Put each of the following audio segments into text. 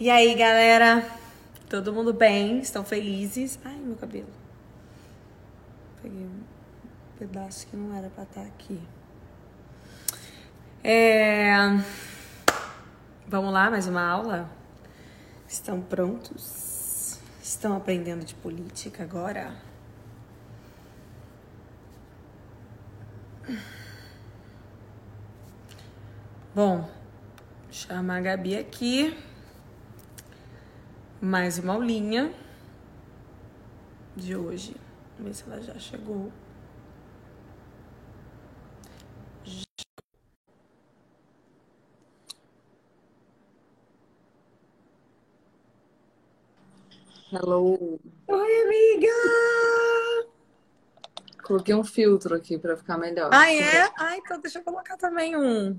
E aí, galera? Todo mundo bem? Estão felizes? Ai, meu cabelo. Peguei um pedaço que não era pra estar aqui. É... Vamos lá, mais uma aula? Estão prontos? Estão aprendendo de política agora? Bom, chamar a Gabi aqui. Mais uma aulinha de hoje. Vamos ver se ela já chegou. Hello. Oi, amiga! Coloquei um filtro aqui pra ficar melhor. Ah, é? Ah, então deixa eu colocar também um.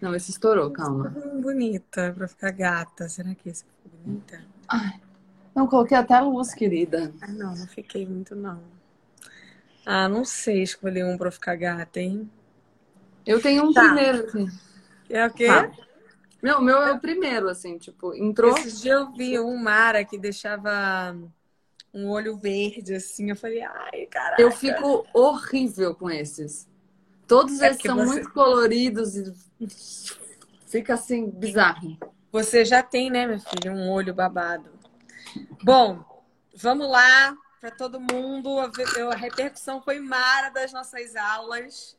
Não, esse estourou, calma. Bonita, pra ficar gata. Será que esse ficou bonita? Ai, não, coloquei até a luz, querida. Ah, não, não fiquei muito, não. Ah, não sei escolher um pra ficar gata, hein? Eu tenho um Tá. primeiro aqui. É o quê? Tá. Não, o meu é o primeiro, assim, tipo, entrou. Esses dias eu vi um Mara que deixava um olho verde, assim. Eu falei, ai, caraca. Eu fico horrível com esses. Todos É esses são você- muito coloridos e fica assim, bizarro. Você já tem, né, minha filha, um olho babado. Bom, vamos lá para todo mundo. A repercussão foi mara das nossas aulas.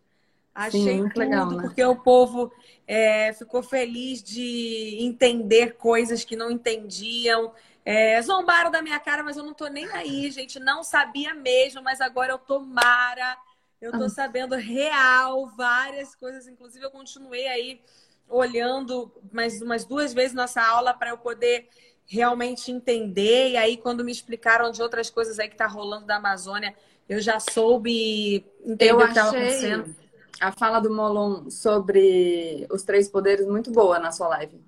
Achei Sim, muito tudo, legal, né? porque o povo é, ficou feliz de entender coisas que não entendiam. É, zombaram da minha cara, mas eu não tô nem aí, gente. Não sabia mesmo, mas agora eu tô mara. Eu tô Ah. sabendo real várias coisas. Inclusive, eu continuei aí olhando mais umas duas vezes nossa aula para eu poder realmente entender. E aí, quando me explicaram de outras coisas aí que tá rolando da Amazônia, eu já soube entender Eu o que estava acontecendo. a fala do Molon sobre os três poderes muito boa na sua live.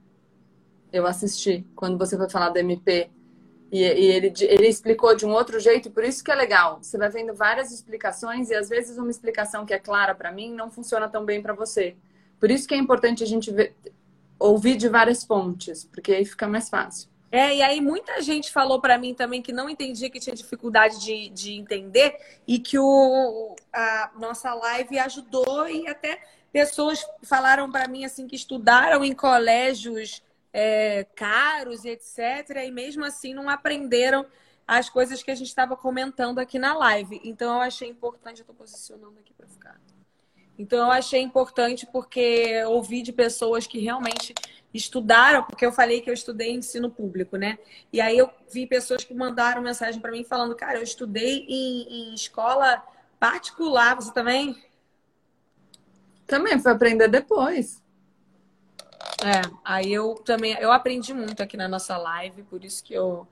Eu assisti quando você foi falar do MP. E, e ele, ele explicou de um outro jeito, por isso que é legal. Você vai vendo várias explicações e às vezes uma explicação que é clara para mim não funciona tão bem para você. Por isso que é importante a gente ver- ouvir de várias fontes, porque aí fica mais fácil. É, e aí muita gente falou para mim também que não entendia, que tinha dificuldade de, de entender e que o, a nossa live ajudou e até pessoas falaram para mim assim que estudaram em colégios é, caros e etc. E mesmo assim não aprenderam as coisas que a gente estava comentando aqui na live. Então eu achei importante, eu estou posicionando aqui para ficar. Então eu achei importante porque eu ouvi de pessoas que realmente estudaram, porque eu falei que eu estudei ensino público, né? E aí eu vi pessoas que mandaram mensagem para mim falando, cara, eu estudei em, em escola particular, você também? Também foi aprender depois. É, aí eu também, eu aprendi muito aqui na nossa live, por isso que eu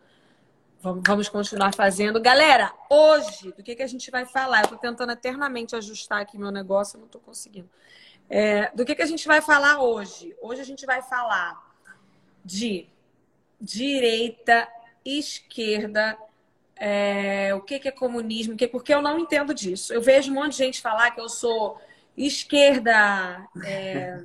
vamos, continuar fazendo. Galera, hoje, do que, que a gente vai falar? Eu tô tentando eternamente ajustar aqui meu negócio, não tô conseguindo. É, do que, que a gente vai falar hoje? Hoje a gente vai falar de direita, esquerda, é, o que, que é comunismo, que, porque eu não entendo disso. Eu vejo um monte de gente falar que eu sou esquerda, é,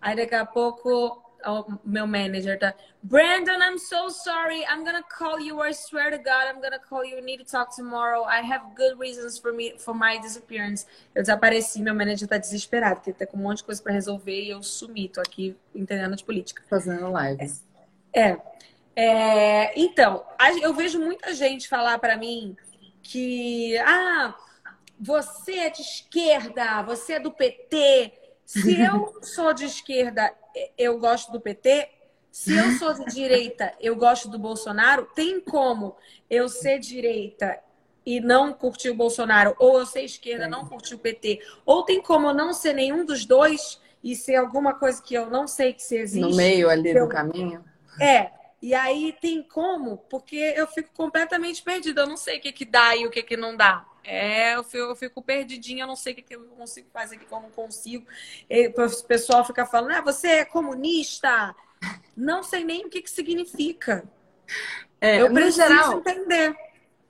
aí daqui a pouco o meu manager tá. Brandon, I'm so sorry. I'm gonna call you. I swear to God, I'm gonna call you. We need to talk tomorrow. I have good reasons for me for my disappearance. Eu desapareci, meu manager tá desesperado, porque tá com um monte de coisa pra resolver e eu sumi, tô aqui entendendo de política. Fazendo lives. É. É, então, a- eu vejo muita gente falar pra mim que ah, você é de esquerda, você é do PT. Se eu sou de esquerda, eu gosto do PT. Se eu sou de direita, eu gosto do Bolsonaro. Tem como eu ser direita e não curtir o Bolsonaro, ou eu ser esquerda e não curtir o PT, ou tem como eu não ser nenhum dos dois e ser alguma coisa que eu não sei que se existe. No meio ali Eu- do caminho. É, e aí tem como, porque eu fico completamente perdida. Eu não sei o que, que dá e o que, que não dá. É, eu fico, eu fico perdidinha, eu não sei o que, eu consigo fazer, o que que eu não consigo. E o pessoal fica falando, ah, você é comunista. Não sei nem o que, que significa. É, eu no preciso geral, entender.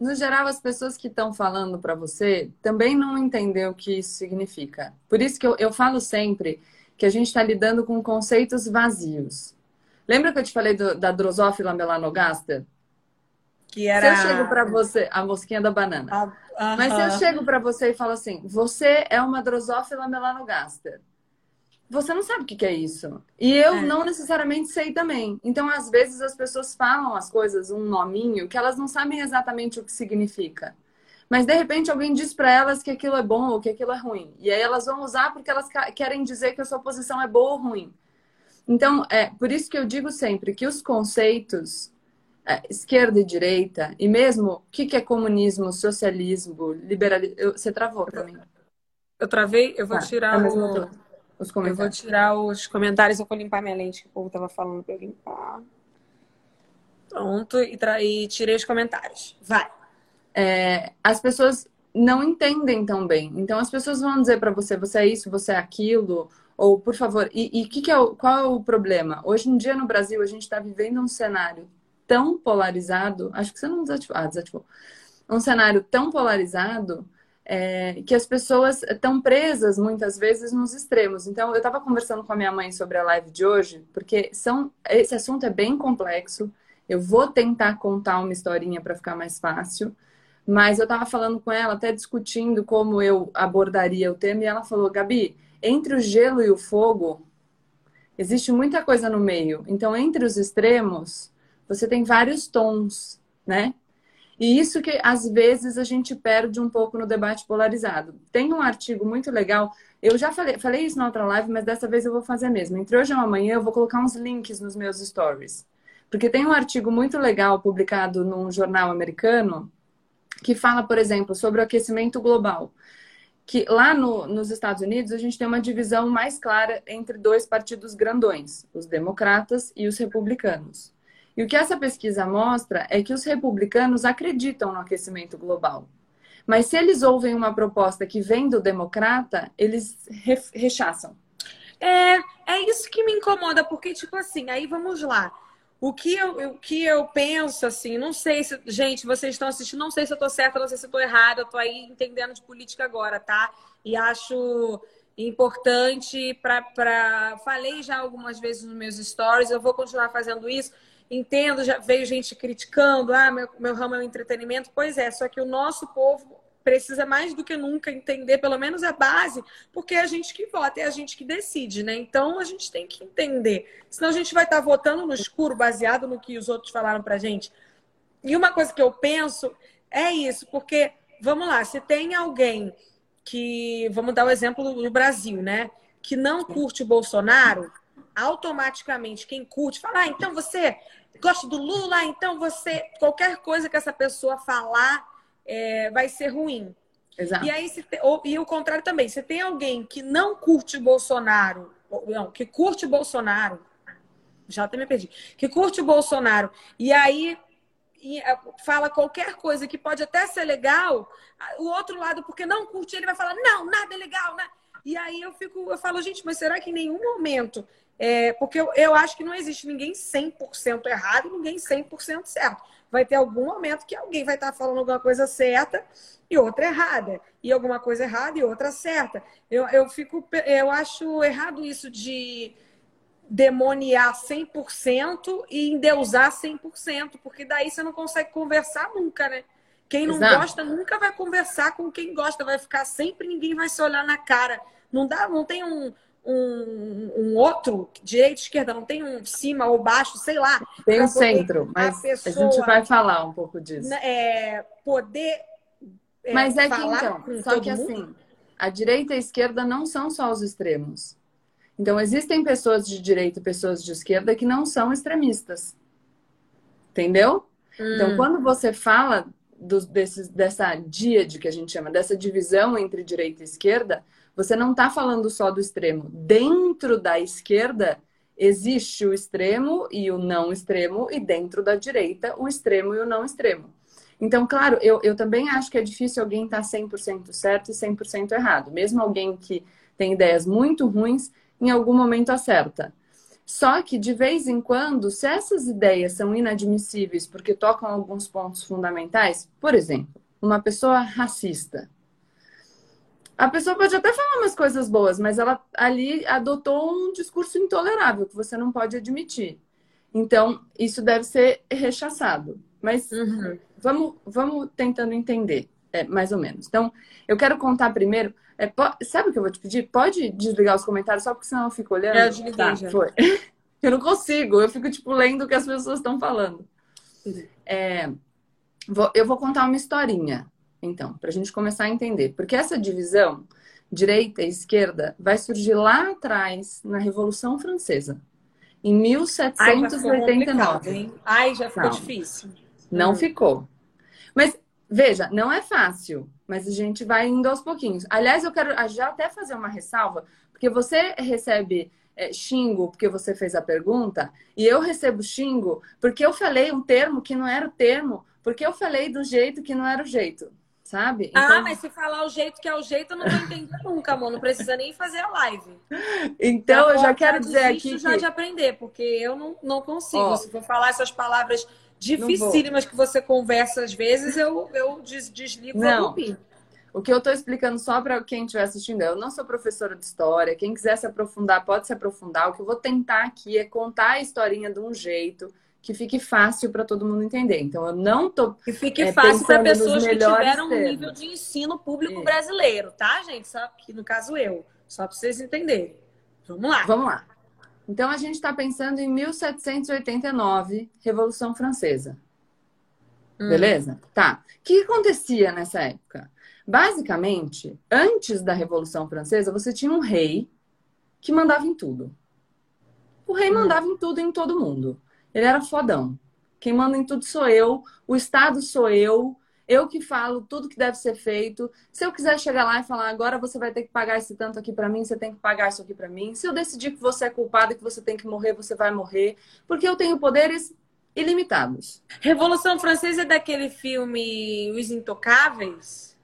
no geral, as pessoas que estão falando para você também não entendem o que isso significa. Por isso que eu, eu falo sempre que a gente está lidando com conceitos vazios. Lembra que eu te falei do, da Drosophila melanogaster? Que era... Se eu chego para você, a mosquinha da banana. Ah. Mas se eu chego para você e falo assim, você é uma Drosophila melanogaster. Você não sabe o que que é isso. E eu É. não necessariamente sei também. Então, às vezes, as pessoas falam as coisas, um nominho, que elas não sabem exatamente o que significa. Mas, de repente, alguém diz para elas que aquilo é bom ou que aquilo é ruim. E aí elas vão usar porque elas querem dizer que a sua posição é boa ou ruim. Então, é por isso que eu digo sempre que os conceitos esquerda e direita, e mesmo o que, que é comunismo, socialismo, liberalismo. eu- Você travou para mim. Eu travei, eu vou Tá, tirar é mesma o... Os Eu vou comentários. tirar os comentários, eu vou limpar minha lente, que o povo tava falando pra eu limpar. Pronto, e, tra- e tirei os comentários. Vai. É, as pessoas não entendem tão bem. Então as pessoas vão dizer para você, você é isso, você é aquilo, ou por favor. E, e que que é o, qual é o problema? Hoje em dia no Brasil a gente está vivendo um cenário tão polarizado. Acho que você não desativou. Ah, desativou. Um cenário tão polarizado é, que as pessoas estão presas muitas vezes nos extremos. Então eu estava conversando com a minha mãe sobre a live de hoje, porque são esse assunto é bem complexo. Eu vou tentar contar uma historinha para ficar mais fácil. Mas eu estava falando com ela, até discutindo como eu abordaria o tema, e ela falou: Gabi, entre o gelo e o fogo, existe muita coisa no meio. Então, entre os extremos, você tem vários tons, né? E isso que às vezes a gente perde um pouco no debate polarizado. Tem um artigo muito legal, eu já falei, falei isso na outra live, mas dessa vez eu vou fazer mesmo. Entre hoje e amanhã eu vou colocar uns links nos meus stories. Porque tem um artigo muito legal publicado num jornal americano que fala, por exemplo, sobre o aquecimento global. Que lá no, nos Estados Unidos a gente tem uma divisão mais clara entre dois partidos grandões, os democratas e os republicanos. E o que essa pesquisa mostra é que os republicanos acreditam no aquecimento global. Mas se eles ouvem uma proposta que vem do democrata, eles re rechaçam. É, é isso que me incomoda, porque, tipo assim, aí vamos lá. O que eu, o que eu penso, assim, não sei se. Gente, vocês estão assistindo, não sei se eu tô certa, não sei se eu tô errada, eu tô aí entendendo de política agora, tá? E acho importante para. Falei já algumas vezes nos meus stories, eu vou continuar fazendo isso. Entendo, já veio gente criticando, ah, meu, meu ramo é o entretenimento. Pois é, só que o nosso povo precisa mais do que nunca entender, pelo menos a base, porque é a gente que vota, é a gente que decide, né? Então a gente tem que entender. Senão a gente vai estar votando no escuro, baseado no que os outros falaram pra gente. E uma coisa que eu penso é isso, porque, vamos lá, se tem alguém que, vamos dar o exemplo no Brasil, né? Que não curte o Bolsonaro, automaticamente quem curte fala, ah, então você gosta do Lula, então você. Qualquer coisa que essa pessoa falar é, vai ser ruim. Exato. E aí, se te- e o contrário também, se tem alguém que não curte o Bolsonaro, não, que curte o Bolsonaro, já até me perdi, que curte o Bolsonaro, e aí é, fala qualquer coisa que pode até ser legal, o outro lado, porque não curte, ele vai falar, não, nada é legal, né? E aí eu fico, eu falo, gente, mas será que em nenhum momento é, porque eu, eu acho que não existe ninguém 100% errado e ninguém 100% certo. Vai ter algum momento que alguém vai estar falando alguma coisa certa e outra errada. E alguma coisa errada e outra certa. Eu, eu, fico, eu acho errado isso de demoniar 100% e endeusar 100%, porque daí você não consegue conversar nunca, né? Quem não Exato. gosta nunca vai conversar com quem gosta, vai ficar sempre, ninguém vai se olhar na cara. Não dá, não tem um, um, um outro, direita, esquerda, não tem um cima ou baixo, sei lá. Tem poder centro, mas a, pessoa- gente vai falar um pouco disso. É, poder é, Mas é que então, só que mundo. assim, a direita e a esquerda não são só os extremos. Então, existem pessoas de direita e pessoas de esquerda que não são extremistas. Entendeu? Então, Hum. quando você fala dos, desses, dessa díade que a gente chama, dessa divisão entre direita e esquerda, você não está falando só do extremo. Dentro da esquerda existe o extremo e o não extremo, e dentro da direita, o extremo e o não extremo. Então, claro, eu, eu também acho que é difícil alguém estar 100% certo e 100% errado. Mesmo alguém que tem ideias muito ruins, em algum momento acerta. Só que, de vez em quando, se essas ideias são inadmissíveis porque tocam alguns pontos fundamentais, por exemplo, uma pessoa racista. A pessoa pode até falar umas coisas boas, mas ela ali adotou um discurso intolerável que você não pode admitir. Então, isso deve ser rechaçado. Mas uhum. vamos, vamos tentando entender, é, mais ou menos. Então, eu quero contar primeiro. É, sabe o que eu vou te pedir? Pode desligar os comentários, só porque senão eu fico olhando. Eu desliguei tá, já. Foi. Eu não consigo, eu fico, tipo, lendo o que as pessoas estão falando. É, vou, eu vou contar uma historinha, então, para a gente começar a entender. Porque essa divisão, direita e esquerda, vai surgir lá atrás, na Revolução Francesa. Em 1789. Ai, Ai já ficou difícil. Não hum. ficou. Mas, veja, não é fácil, mas a gente vai indo aos pouquinhos. Aliás, eu quero já até fazer uma ressalva, porque você recebe é, xingo porque você fez a pergunta, e eu recebo xingo porque eu falei um termo que não era o termo, porque eu falei do jeito que não era o jeito, sabe? Ah, então... Ah, mas se falar o jeito que é o jeito, eu não vou entender nunca, amor. Não precisa nem fazer a live. Então, eu já quero dizer aqui. já que... de aprender, porque eu não, não consigo. Ó, se for falar essas palavras dificílimas que você conversa às vezes, eu, eu desligo não. o o que eu estou explicando só para quem estiver assistindo, eu não sou professora de história. Quem quiser se aprofundar, pode se aprofundar. O que eu vou tentar aqui é contar a historinha de um jeito que fique fácil para todo mundo entender. Então, eu não tô. Que fique é, fácil para pessoas que tiveram um nível de ensino público é. brasileiro, tá, gente? Só que no caso eu, só para vocês entenderem. Vamos lá. Vamos lá. Então, a gente está pensando em 1789, Revolução Francesa. Hum. Beleza? Tá. O que acontecia nessa época? Basicamente, antes da Revolução Francesa, você tinha um rei que mandava em tudo. O rei hum. mandava em tudo em todo mundo. Ele era fodão. Quem manda em tudo sou eu, o Estado sou eu, eu que falo tudo que deve ser feito. Se eu quiser chegar lá e falar, agora você vai ter que pagar esse tanto aqui para mim, você tem que pagar isso aqui para mim. Se eu decidir que você é culpado e que você tem que morrer, você vai morrer, porque eu tenho poderes ilimitados. Revolução Francesa é daquele filme Os Intocáveis?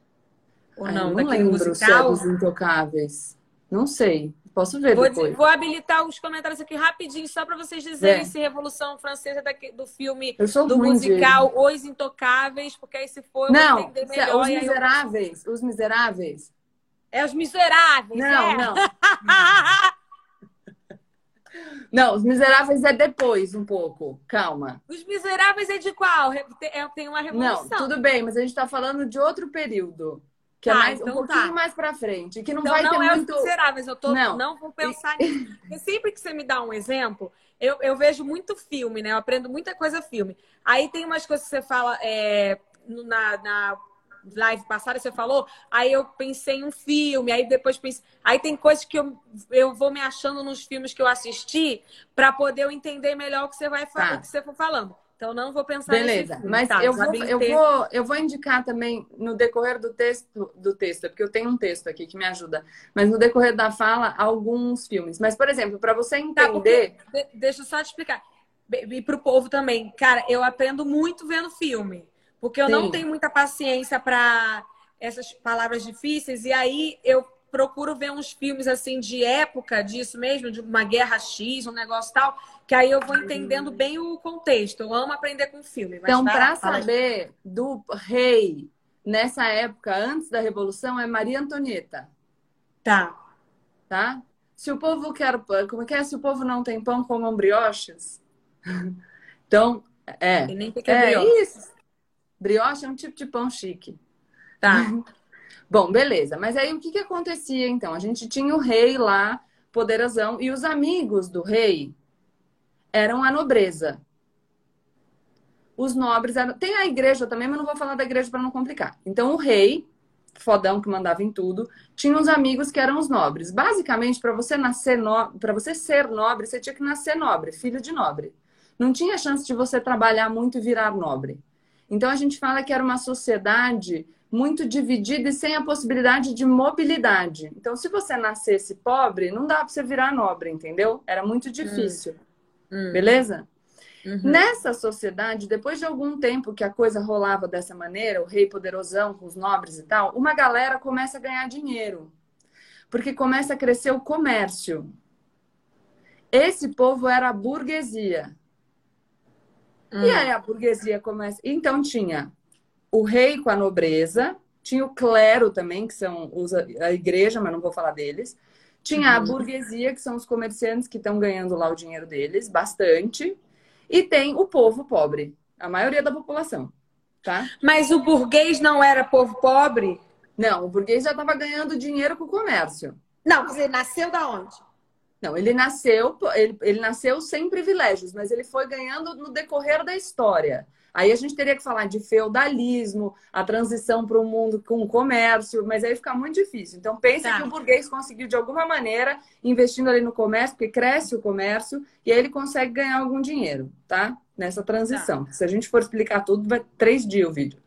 Ou Ai, não? não lembro musical? se é dos Intocáveis. Não sei. Posso ver vou, depois. Vou habilitar os comentários aqui rapidinho, só para vocês dizerem é. se Revolução Francesa é do filme, do musical de... Os Intocáveis, porque aí se for não, entender é melhor. Os Miseráveis. Eu... Os Miseráveis. É Os Miseráveis, Não, é. não. Não, Os Miseráveis é depois, um pouco. Calma. Os Miseráveis é de qual? Tem uma revolução. Não, tudo bem, mas a gente está falando de outro período. Que é tá, é mais, então um pouquinho tá. mais pra frente. Que não então, vai não ter é muito... miseráveis, eu tô, não. não vou pensar nisso. Porque sempre que você me dá um exemplo, eu, eu vejo muito filme, né? Eu aprendo muita coisa filme. Aí tem umas coisas que você fala é, na, na live passada, você falou, aí eu pensei em um filme, aí depois pensei. Aí tem coisas que eu, eu vou me achando nos filmes que eu assisti para poder eu entender melhor o que você vai falar, tá. que você for falando. Então não vou pensar Beleza, nesse mas tá, eu, vou, eu, vou, eu vou indicar também no decorrer do texto, do texto, porque eu tenho um texto aqui que me ajuda, mas no decorrer da fala, alguns filmes. Mas, por exemplo, para você entender. Tá, porque, deixa eu só te explicar. E para o povo também. Cara, eu aprendo muito vendo filme. Porque eu Sim. não tenho muita paciência para essas palavras difíceis. E aí eu procuro ver uns filmes assim de época disso mesmo, de uma guerra X, um negócio tal, que aí eu vou entendendo bem o contexto. Eu amo aprender com filme. então, para saber do rei nessa época, antes da Revolução, é Maria Antonieta. Tá. Tá? Se o povo quer como é que é? Se o povo não tem pão, comam brioches. então, é. E nem é brioche. isso. Brioche é um tipo de pão chique. Tá. Bom, beleza. Mas aí o que, que acontecia então? A gente tinha o rei lá, poderosão, e os amigos do rei eram a nobreza. Os nobres eram. Tem a igreja também, mas não vou falar da igreja para não complicar. Então, o rei, fodão que mandava em tudo, tinha uns amigos que eram os nobres. Basicamente, para você nascer no... para você ser nobre, você tinha que nascer nobre, filho de nobre. Não tinha chance de você trabalhar muito e virar nobre. Então a gente fala que era uma sociedade muito dividida e sem a possibilidade de mobilidade. Então, se você nascesse pobre, não dá para você virar nobre, entendeu? Era muito difícil. Hum. hum. Beleza? Uhum. Nessa sociedade, depois de algum tempo que a coisa rolava dessa maneira, o rei poderosão com os nobres e tal, uma galera começa a ganhar dinheiro. Porque começa a crescer o comércio. Esse povo era a burguesia. Hum. E aí a burguesia começa. Então tinha o rei com a nobreza, tinha o clero também, que são a igreja, mas não vou falar deles. Tinha uhum. a burguesia, que são os comerciantes que estão ganhando lá o dinheiro deles, bastante. E tem o povo pobre, a maioria da população, tá? Mas o burguês não era povo pobre? Não, o burguês já estava ganhando dinheiro com o comércio. Não, mas ele nasceu da onde? Não, ele nasceu, ele, ele nasceu sem privilégios, mas ele foi ganhando no decorrer da história. Aí a gente teria que falar de feudalismo, a transição para um mundo com comércio, mas aí fica muito difícil. Então pensa tá. que o burguês conseguiu de alguma maneira investindo ali no comércio, porque cresce o comércio e aí ele consegue ganhar algum dinheiro, tá? Nessa transição. Tá. Se a gente for explicar tudo, vai três dias o vídeo.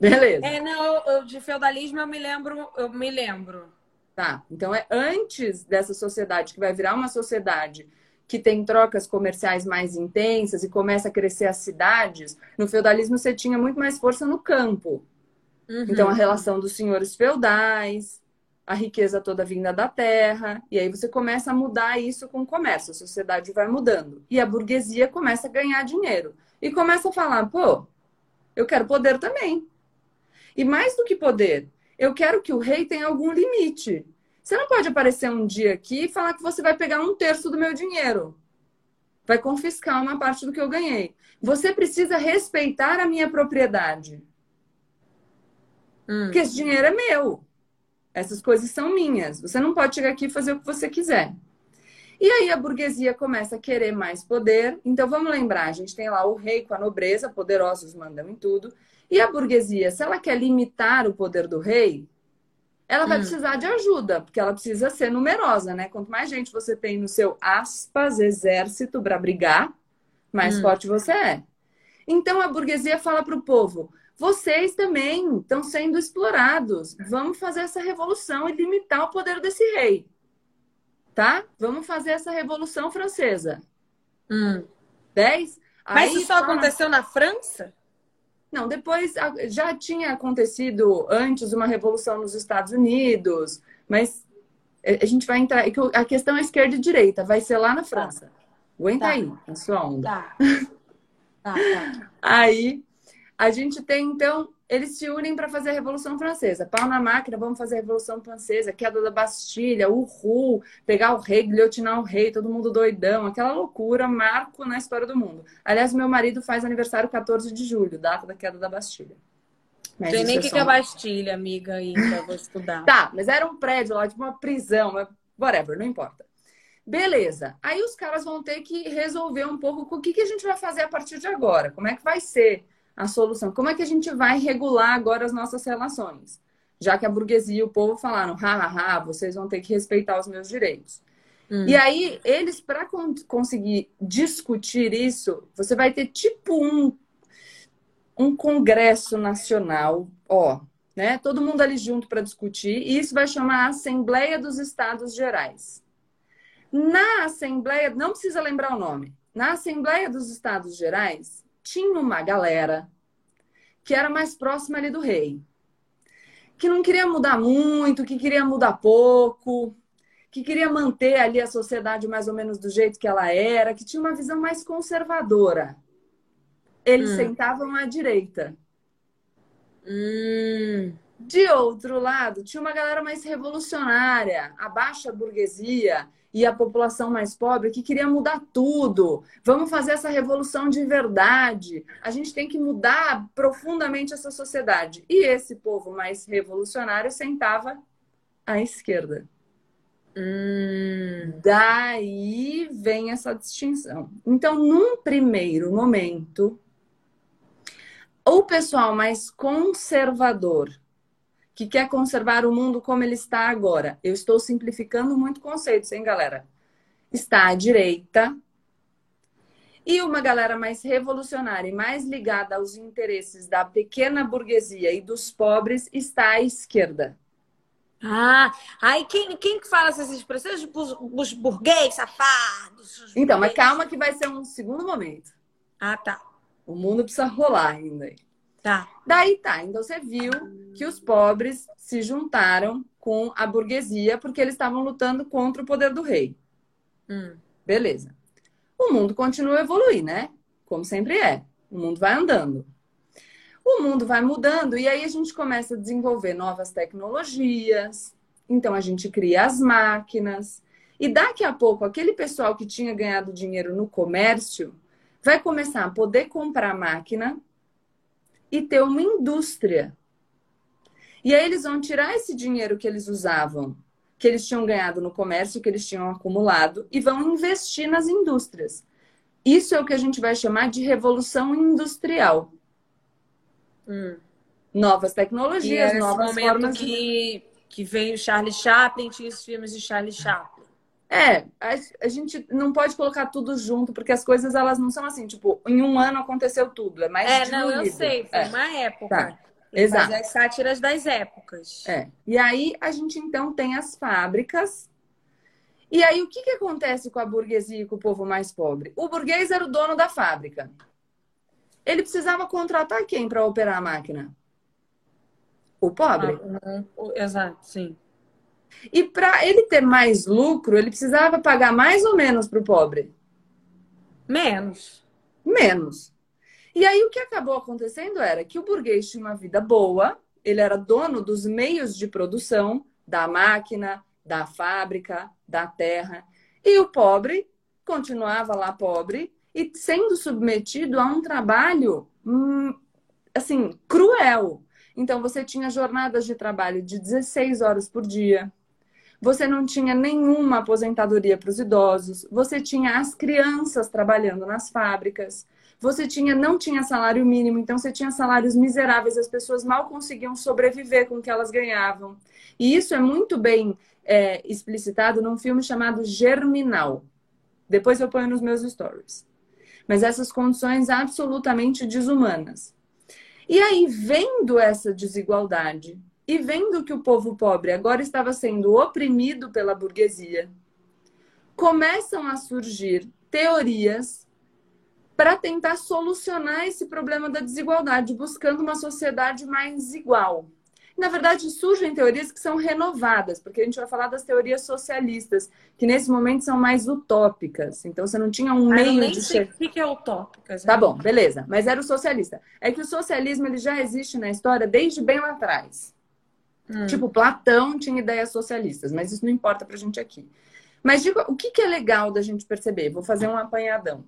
Beleza? É, não, eu, de feudalismo eu me lembro, eu me lembro. Tá. Então é antes dessa sociedade que vai virar uma sociedade que tem trocas comerciais mais intensas e começa a crescer as cidades, no feudalismo você tinha muito mais força no campo. Uhum. Então, a relação dos senhores feudais, a riqueza toda vinda da terra, e aí você começa a mudar isso com o comércio, a sociedade vai mudando. E a burguesia começa a ganhar dinheiro. E começa a falar, pô, eu quero poder também. E mais do que poder, eu quero que o rei tenha algum limite. Você não pode aparecer um dia aqui e falar que você vai pegar um terço do meu dinheiro. Vai confiscar uma parte do que eu ganhei. Você precisa respeitar a minha propriedade. Hum. Porque esse dinheiro é meu. Essas coisas são minhas. Você não pode chegar aqui e fazer o que você quiser. E aí a burguesia começa a querer mais poder. Então vamos lembrar, a gente tem lá o rei com a nobreza, poderosos mandam em tudo. E a burguesia, se ela quer limitar o poder do rei, ela vai hum. precisar de ajuda, porque ela precisa ser numerosa, né? Quanto mais gente você tem no seu aspas exército para brigar, mais hum. forte você é. Então a burguesia fala para o povo: vocês também estão sendo explorados. Vamos fazer essa revolução e limitar o poder desse rei. Tá? Vamos fazer essa revolução francesa. Hum. Dez? Mas Aí, isso só fala... aconteceu na França? Não, depois já tinha acontecido antes uma revolução nos Estados Unidos, mas a gente vai entrar. É a questão é esquerda e direita, vai ser lá na tá. França. Aguenta tá. aí, a sua onda. Tá. tá, tá. Aí a gente tem, então, eles se unem para fazer a Revolução Francesa. Pau na máquina, vamos fazer a Revolução Francesa, queda da Bastilha, o Ru, pegar o rei, guilhotinar o rei, todo mundo doidão, aquela loucura, marco na história do mundo. Aliás, meu marido faz aniversário 14 de julho, data da queda da Bastilha. Não sei nem o é que, que é Bastilha, amiga, ainda vou estudar. tá, mas era um prédio lá, tipo uma prisão, whatever, não importa. Beleza. Aí os caras vão ter que resolver um pouco o que, que a gente vai fazer a partir de agora. Como é que vai ser? A solução. Como é que a gente vai regular agora as nossas relações? Já que a burguesia e o povo falaram, ha, vocês vão ter que respeitar os meus direitos. Hum. E aí, eles, para con conseguir discutir isso, você vai ter tipo um, um congresso nacional, ó, né? Todo mundo ali junto para discutir, e isso vai chamar a Assembleia dos Estados Gerais. Na Assembleia, não precisa lembrar o nome, na Assembleia dos Estados Gerais, tinha uma galera que era mais próxima ali do rei, que não queria mudar muito, que queria mudar pouco, que queria manter ali a sociedade mais ou menos do jeito que ela era, que tinha uma visão mais conservadora. Eles hum. sentavam à direita. Hum. De outro lado, tinha uma galera mais revolucionária, a baixa burguesia, e a população mais pobre que queria mudar tudo. Vamos fazer essa revolução de verdade. A gente tem que mudar profundamente essa sociedade. E esse povo mais revolucionário sentava à esquerda. Hum. Daí vem essa distinção. Então, num primeiro momento, o pessoal mais conservador que quer conservar o mundo como ele está agora. Eu estou simplificando muito conceitos, hein, galera? Está à direita. E uma galera mais revolucionária e mais ligada aos interesses da pequena burguesia e dos pobres está à esquerda. Ah, aí quem, quem que fala essas expressões? Os burguês, safados. Então, mas calma que vai ser um segundo momento. Ah, tá. O mundo precisa rolar ainda. Tá. Daí tá. Então você viu que os pobres se juntaram com a burguesia porque eles estavam lutando contra o poder do rei. Hum. Beleza. O mundo continua a evoluir, né? Como sempre é. O mundo vai andando. O mundo vai mudando e aí a gente começa a desenvolver novas tecnologias. Então a gente cria as máquinas. E daqui a pouco, aquele pessoal que tinha ganhado dinheiro no comércio vai começar a poder comprar máquina e ter uma indústria. E aí eles vão tirar esse dinheiro que eles usavam, que eles tinham ganhado no comércio, que eles tinham acumulado, e vão investir nas indústrias. Isso é o que a gente vai chamar de revolução industrial. Hum. Novas tecnologias, novas formas. Que, que veio Charlie Chaplin, tinha os filmes de Charlie Chaplin. É, a, a, gente não pode colocar tudo junto, porque as coisas elas não são assim, tipo, em um ano aconteceu tudo. É mais É, diluído. não, eu sei, foi é. uma época. Tá. Exato. Mas as sátiras das épocas. É. E aí a gente então tem as fábricas. E aí o que, que acontece com a burguesia e com o povo mais pobre? O burguês era o dono da fábrica. Ele precisava contratar quem para operar a máquina? O pobre. Ah, exato, sim. E para ele ter mais lucro, ele precisava pagar mais ou menos para o pobre? Menos. Menos. E aí o que acabou acontecendo era que o burguês tinha uma vida boa, ele era dono dos meios de produção, da máquina, da fábrica, da terra, e o pobre continuava lá pobre e sendo submetido a um trabalho hum, assim cruel. Então você tinha jornadas de trabalho de 16 horas por dia, você não tinha nenhuma aposentadoria para os idosos, você tinha as crianças trabalhando nas fábricas, você tinha não tinha salário mínimo, então você tinha salários miseráveis, as pessoas mal conseguiam sobreviver com o que elas ganhavam. E isso é muito bem é, explicitado num filme chamado Germinal. Depois eu ponho nos meus stories. Mas essas condições absolutamente desumanas. E aí, vendo essa desigualdade, e vendo que o povo pobre agora estava sendo oprimido pela burguesia, começam a surgir teorias para tentar solucionar esse problema da desigualdade, buscando uma sociedade mais igual. Na verdade, surgem teorias que são renovadas, porque a gente vai falar das teorias socialistas, que nesse momento são mais utópicas. Então, você não tinha um ah, meio nem de sei o que é utópicas. Tá bom, beleza. Mas era o socialista. É que o socialismo ele já existe na história desde bem lá atrás. Hum. Tipo, Platão tinha ideias socialistas, mas isso não importa pra gente aqui. Mas digo, o que, que é legal da gente perceber? Vou fazer um apanhadão.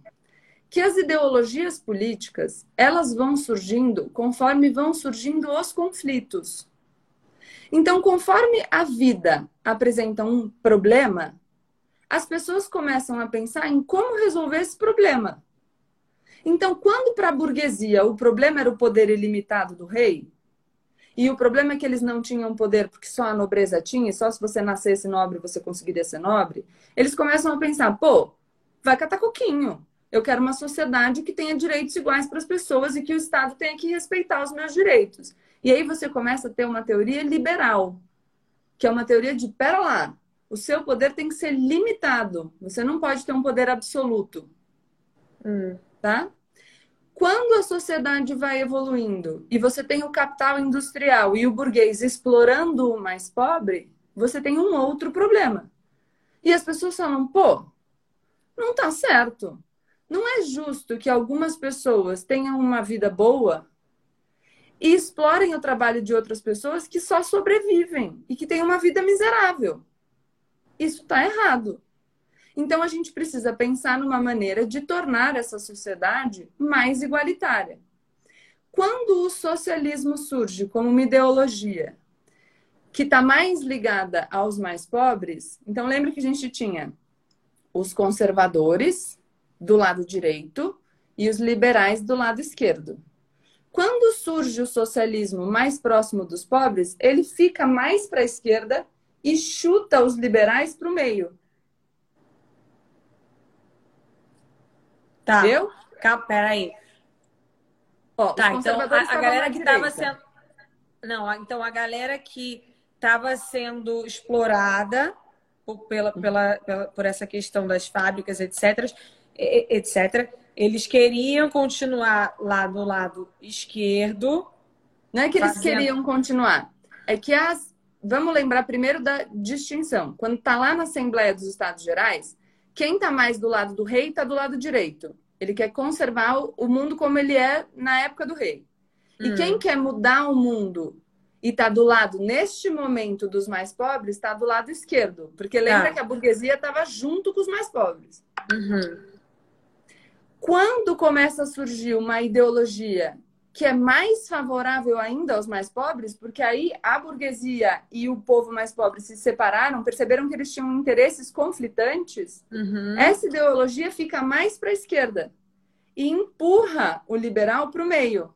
Que as ideologias políticas, elas vão surgindo conforme vão surgindo os conflitos. Então, conforme a vida apresenta um problema, as pessoas começam a pensar em como resolver esse problema. Então, quando para a burguesia o problema era o poder ilimitado do rei, e o problema é que eles não tinham poder porque só a nobreza tinha, e só se você nascesse nobre você conseguiria ser nobre. Eles começam a pensar, pô, vai catar coquinho. Eu quero uma sociedade que tenha direitos iguais para as pessoas e que o Estado tenha que respeitar os meus direitos. E aí você começa a ter uma teoria liberal, que é uma teoria de, pera lá, o seu poder tem que ser limitado. Você não pode ter um poder absoluto. Hum. Tá? Quando a sociedade vai evoluindo e você tem o capital industrial e o burguês explorando o mais pobre, você tem um outro problema. E as pessoas falam, pô, não tá certo. Não é justo que algumas pessoas tenham uma vida boa e explorem o trabalho de outras pessoas que só sobrevivem e que têm uma vida miserável. Isso está errado. Então a gente precisa pensar numa maneira de tornar essa sociedade mais igualitária. Quando o socialismo surge como uma ideologia que está mais ligada aos mais pobres, então lembre que a gente tinha os conservadores do lado direito e os liberais do lado esquerdo. Quando surge o socialismo mais próximo dos pobres, ele fica mais para a esquerda e chuta os liberais para o meio. Tá. Viu? Calma, peraí. Ó, tá, então a, a galera que estava sendo. Não, então a galera que estava sendo explorada por, pela, pela, pela, por essa questão das fábricas, etc., etc., eles queriam continuar lá do lado esquerdo. Não é que eles fazendo... queriam continuar. É que as. Vamos lembrar primeiro da distinção. Quando está lá na Assembleia dos Estados Gerais, quem está mais do lado do rei está do lado direito. Ele quer conservar o mundo como ele é na época do rei. E hum. quem quer mudar o mundo e está do lado, neste momento, dos mais pobres, está do lado esquerdo. Porque lembra ah. que a burguesia estava junto com os mais pobres. Uhum. quando começa a surgir uma ideologia que é mais favorável ainda aos mais pobres, porque aí a burguesia e o povo mais pobre se separaram, perceberam que eles tinham interesses conflitantes, uhum. essa ideologia fica mais para a esquerda e empurra o liberal para o meio.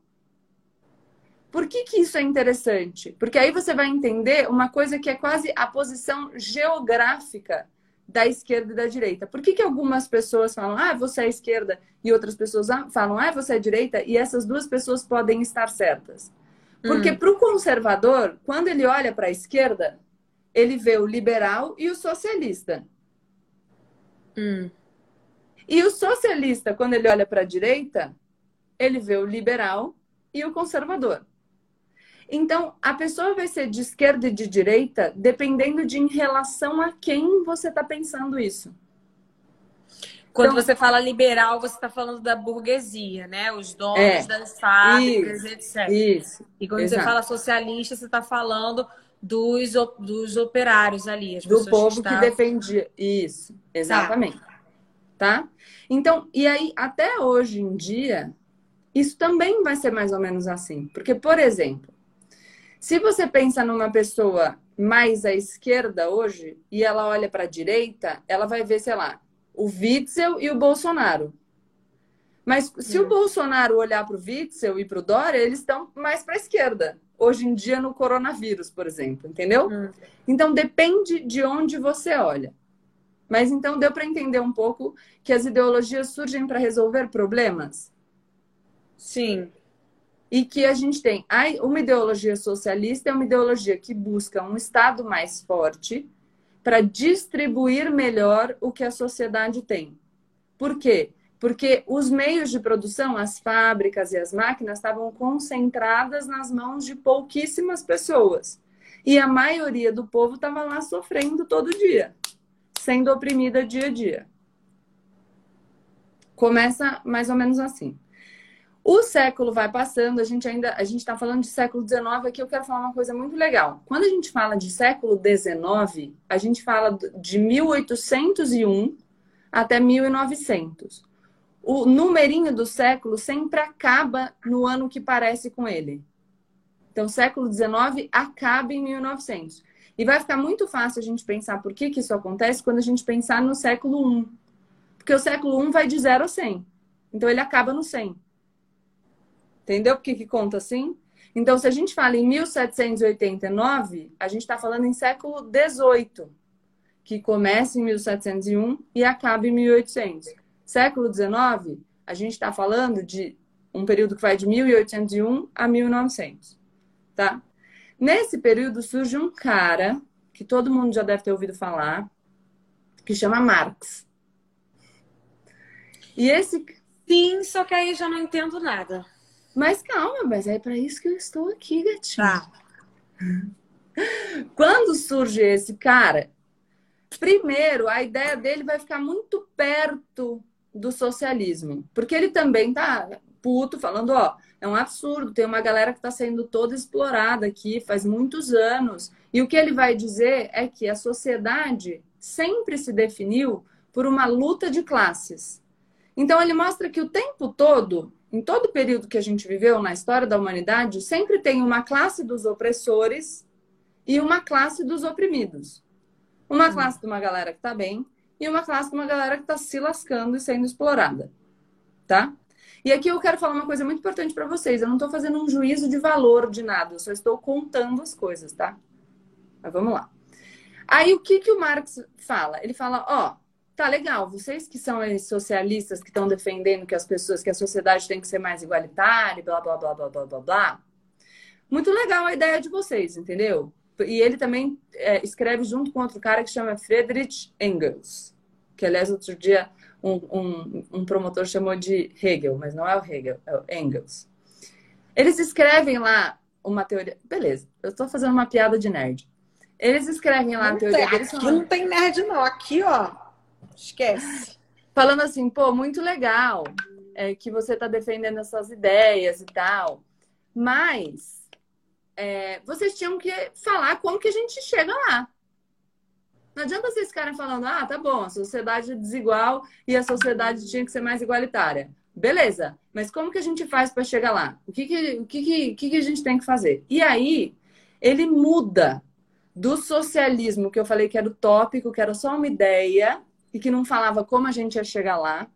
Por que, que isso é interessante? Porque aí você vai entender uma coisa que é quase a posição geográfica da esquerda e da direita. Por que, que algumas pessoas falam, ah, você é esquerda, e outras pessoas ah, falam, ah, você é direita, e essas duas pessoas podem estar certas? Porque hum. para o conservador, quando ele olha para a esquerda, ele vê o liberal e o socialista. Hum. E o socialista, quando ele olha para a direita, ele vê o liberal e o conservador. Então, a pessoa vai ser de esquerda e de direita dependendo de em relação a quem você está pensando isso. Quando então, você fala liberal, você está falando da burguesia, né? Os donos é, das fábricas, isso, etc. Isso. E quando exato. você fala socialista, você está falando dos, dos operários ali. Do povo que, que defendia. Isso, exatamente. Tá. tá? Então, e aí, até hoje em dia, isso também vai ser mais ou menos assim. Porque, por exemplo, se você pensa numa pessoa mais à esquerda hoje e ela olha para a direita, ela vai ver, sei lá, o Witzel e o Bolsonaro. Mas se hum. o Bolsonaro olhar para o Witzel e para o Dória, eles estão mais para a esquerda. Hoje em dia, no coronavírus, por exemplo, entendeu? Hum. Então, depende de onde você olha. Mas então deu para entender um pouco que as ideologias surgem para resolver problemas? Sim e que a gente tem uma ideologia socialista é uma ideologia que busca um Estado mais forte para distribuir melhor o que a sociedade tem. Por quê? Porque os meios de produção, as fábricas e as máquinas estavam concentradas nas mãos de pouquíssimas pessoas. E a maioria do povo estava lá sofrendo todo dia, sendo oprimida dia a dia. Começa mais ou menos assim. O século vai passando, a gente ainda a gente está falando de século XIX aqui. Eu quero falar uma coisa muito legal. Quando a gente fala de século XIX, a gente fala de 1801 até 1900. O numerinho do século sempre acaba no ano que parece com ele. Então, século XIX acaba em 1900. E vai ficar muito fácil a gente pensar por que, que isso acontece quando a gente pensar no século I. Porque o século I vai de 0 a 100. Então, ele acaba no 100. Entendeu por que, que conta assim? Então, se a gente fala em 1789, a gente está falando em século XVIII, que começa em 1701 e acaba em 1800. Século XIX, a gente está falando de um período que vai de 1801 a 1900, tá? Nesse período surge um cara que todo mundo já deve ter ouvido falar, que chama Marx. E esse sim, só que aí já não entendo nada. Mas calma, mas é para isso que eu estou aqui, gatinho. Tá. Quando surge esse cara, primeiro a ideia dele vai ficar muito perto do socialismo, porque ele também tá puto falando, ó, é um absurdo, tem uma galera que está sendo toda explorada aqui faz muitos anos. E o que ele vai dizer é que a sociedade sempre se definiu por uma luta de classes. Então ele mostra que o tempo todo em todo o período que a gente viveu na história da humanidade, sempre tem uma classe dos opressores e uma classe dos oprimidos. Uma classe de uma galera que está bem e uma classe de uma galera que está se lascando e sendo explorada. Tá? E aqui eu quero falar uma coisa muito importante para vocês. Eu não estou fazendo um juízo de valor de nada, eu só estou contando as coisas, tá? Mas vamos lá. Aí o que, que o Marx fala? Ele fala, ó, tá legal, vocês que são socialistas que estão defendendo que as pessoas, que a sociedade tem que ser mais igualitária, blá blá blá blá blá blá blá. Muito legal a ideia de vocês, entendeu? E ele também é, escreve junto com outro cara que chama Friedrich Engels, que aliás outro dia um, um, um promotor chamou de Hegel, mas não é o Hegel, é o Engels. Eles escrevem lá uma teoria. Beleza, eu estou fazendo uma piada de nerd. Eles escrevem lá não a teoria tem, deles. Aqui não tem nerd, não. Aqui, ó. Esquece. Falando assim, pô, muito legal é, que você está defendendo essas ideias e tal, mas é, vocês tinham que falar como que a gente chega lá. Não adianta vocês ficarem falando, ah, tá bom, a sociedade é desigual e a sociedade tinha que ser mais igualitária. Beleza, mas como que a gente faz para chegar lá? O que que, o que, que, que a gente tem que fazer? E aí, ele muda do socialismo, que eu falei que era utópico, que era só uma ideia e que não falava como a gente ia chegar lá,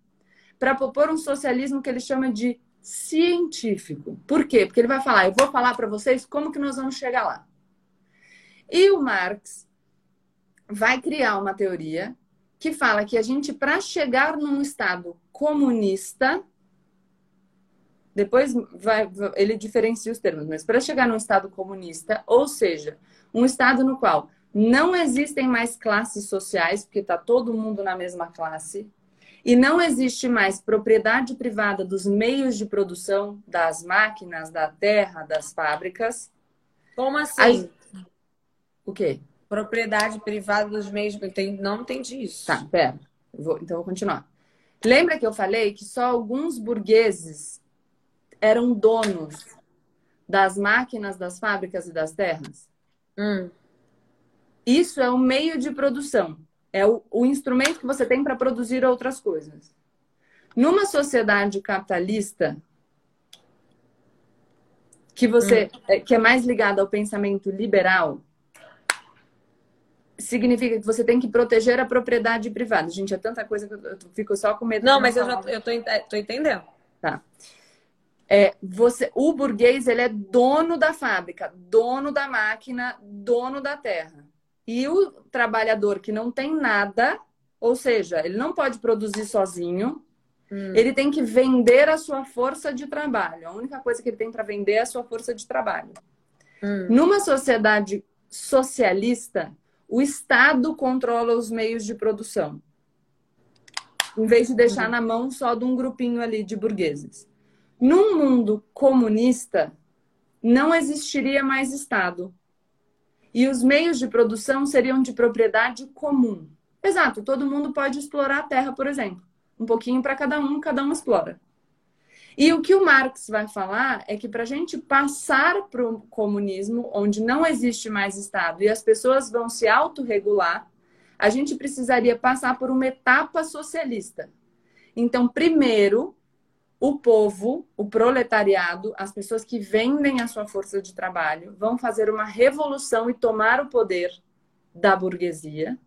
para propor um socialismo que ele chama de científico. Por quê? Porque ele vai falar, eu vou falar para vocês como que nós vamos chegar lá. E o Marx vai criar uma teoria que fala que a gente, para chegar num Estado comunista, depois vai, ele diferencia os termos, mas para chegar num Estado comunista, ou seja, um Estado no qual não existem mais classes sociais, porque está todo mundo na mesma classe, e não existe mais propriedade privada dos meios de produção, das máquinas, da terra, das fábricas. Como assim? A... O quê? Propriedade privada dos meios. Não entendi isso. Tá, pera. Vou... Então vou continuar. Lembra que eu falei que só alguns burgueses eram donos das máquinas, das fábricas e das terras? Hum. Isso é o meio de produção. É o, o instrumento que você tem para produzir outras coisas. Numa sociedade capitalista, que você hum. é, que é mais ligada ao pensamento liberal, significa que você tem que proteger a propriedade privada. Gente, é tanta coisa que eu fico só com medo. Não, mas eu já eu tô, tô entendendo. Tá. É, você, o burguês ele é dono da fábrica, dono da máquina, dono da terra. E o trabalhador que não tem nada, ou seja, ele não pode produzir sozinho, hum. ele tem que vender a sua força de trabalho. A única coisa que ele tem para vender é a sua força de trabalho. Hum. Numa sociedade socialista, o Estado controla os meios de produção, em vez de deixar hum. na mão só de um grupinho ali de burgueses. Num mundo comunista, não existiria mais Estado e os meios de produção seriam de propriedade comum. Exato, todo mundo pode explorar a terra, por exemplo. Um pouquinho para cada um, cada um explora. E o que o Marx vai falar é que para a gente passar para o comunismo, onde não existe mais Estado e as pessoas vão se autorregular, a gente precisaria passar por uma etapa socialista. Então, primeiro, o povo, o proletariado, as pessoas que vendem a sua força de trabalho, vão fazer uma revolução e tomar o poder da burguesia.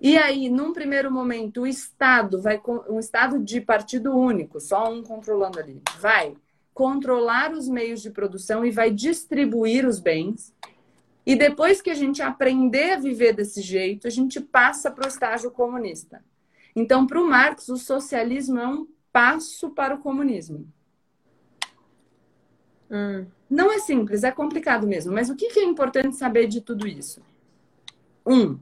E aí, num primeiro momento, o Estado vai um Estado de partido único, só um controlando ali, vai controlar os meios de produção e vai distribuir os bens. E depois que a gente aprender a viver desse jeito, a gente passa para o estágio comunista. Então, para o Marx, o socialismo é um passo para o comunismo. Hum. Não é simples, é complicado mesmo. Mas o que é importante saber de tudo isso? Um,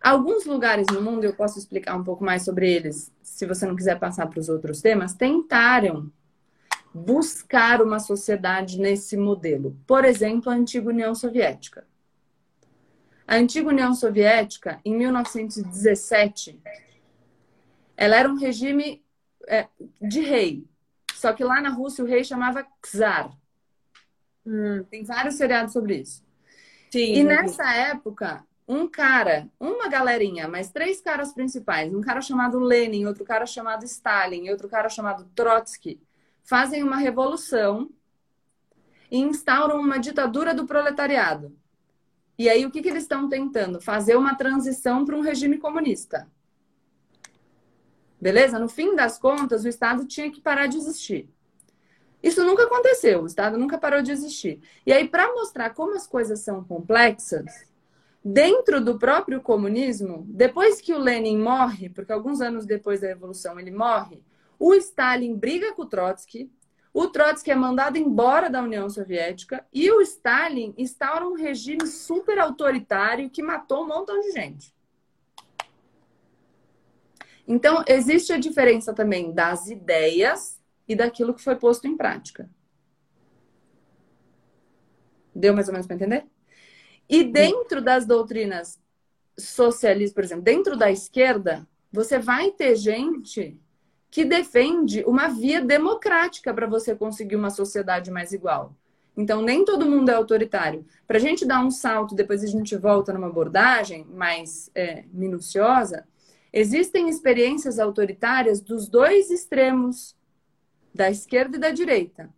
alguns lugares no mundo, eu posso explicar um pouco mais sobre eles, se você não quiser passar para os outros temas, tentaram buscar uma sociedade nesse modelo. Por exemplo, a antiga União Soviética. A antiga União Soviética, em 1917, ela era um regime é, de rei. Só que lá na Rússia o rei chamava Czar. Hum. Tem vários seriados sobre isso. Sim, e nessa época, um cara, uma galerinha, mas três caras principais, um cara chamado Lenin, outro cara chamado Stalin e outro cara chamado Trotsky, fazem uma revolução e instauram uma ditadura do proletariado. E aí, o que, que eles estão tentando? Fazer uma transição para um regime comunista. Beleza? No fim das contas, o Estado tinha que parar de existir. Isso nunca aconteceu, o Estado nunca parou de existir. E aí, para mostrar como as coisas são complexas, dentro do próprio comunismo, depois que o Lenin morre, porque alguns anos depois da Revolução ele morre, o Stalin briga com o Trotsky, o Trotsky é mandado embora da União Soviética e o Stalin instaura um regime super autoritário que matou um montão de gente. Então, existe a diferença também das ideias e daquilo que foi posto em prática. Deu mais ou menos para entender? E dentro das doutrinas socialistas, por exemplo, dentro da esquerda, você vai ter gente que defende uma via democrática para você conseguir uma sociedade mais igual. Então, nem todo mundo é autoritário. Para a gente dar um salto, depois a gente volta numa abordagem mais é, minuciosa, existem experiências autoritárias dos dois extremos, da esquerda e da direita.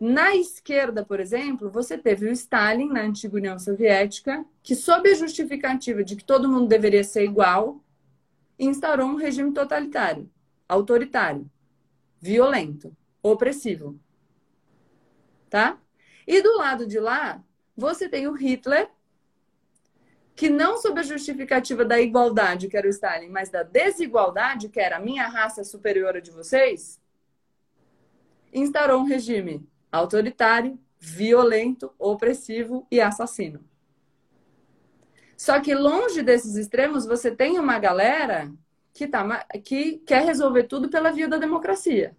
Na esquerda, por exemplo, você teve o Stalin, na antiga União Soviética, que, sob a justificativa de que todo mundo deveria ser igual, instaurou um regime totalitário, autoritário, violento, opressivo. Tá? E do lado de lá, você tem o Hitler, que não sob a justificativa da igualdade, que era o Stalin, mas da desigualdade, que era a minha raça superior a de vocês, instaurou um regime autoritário, violento, opressivo e assassino. Só que longe desses extremos, você tem uma galera que, tá, que quer resolver tudo pela via da democracia.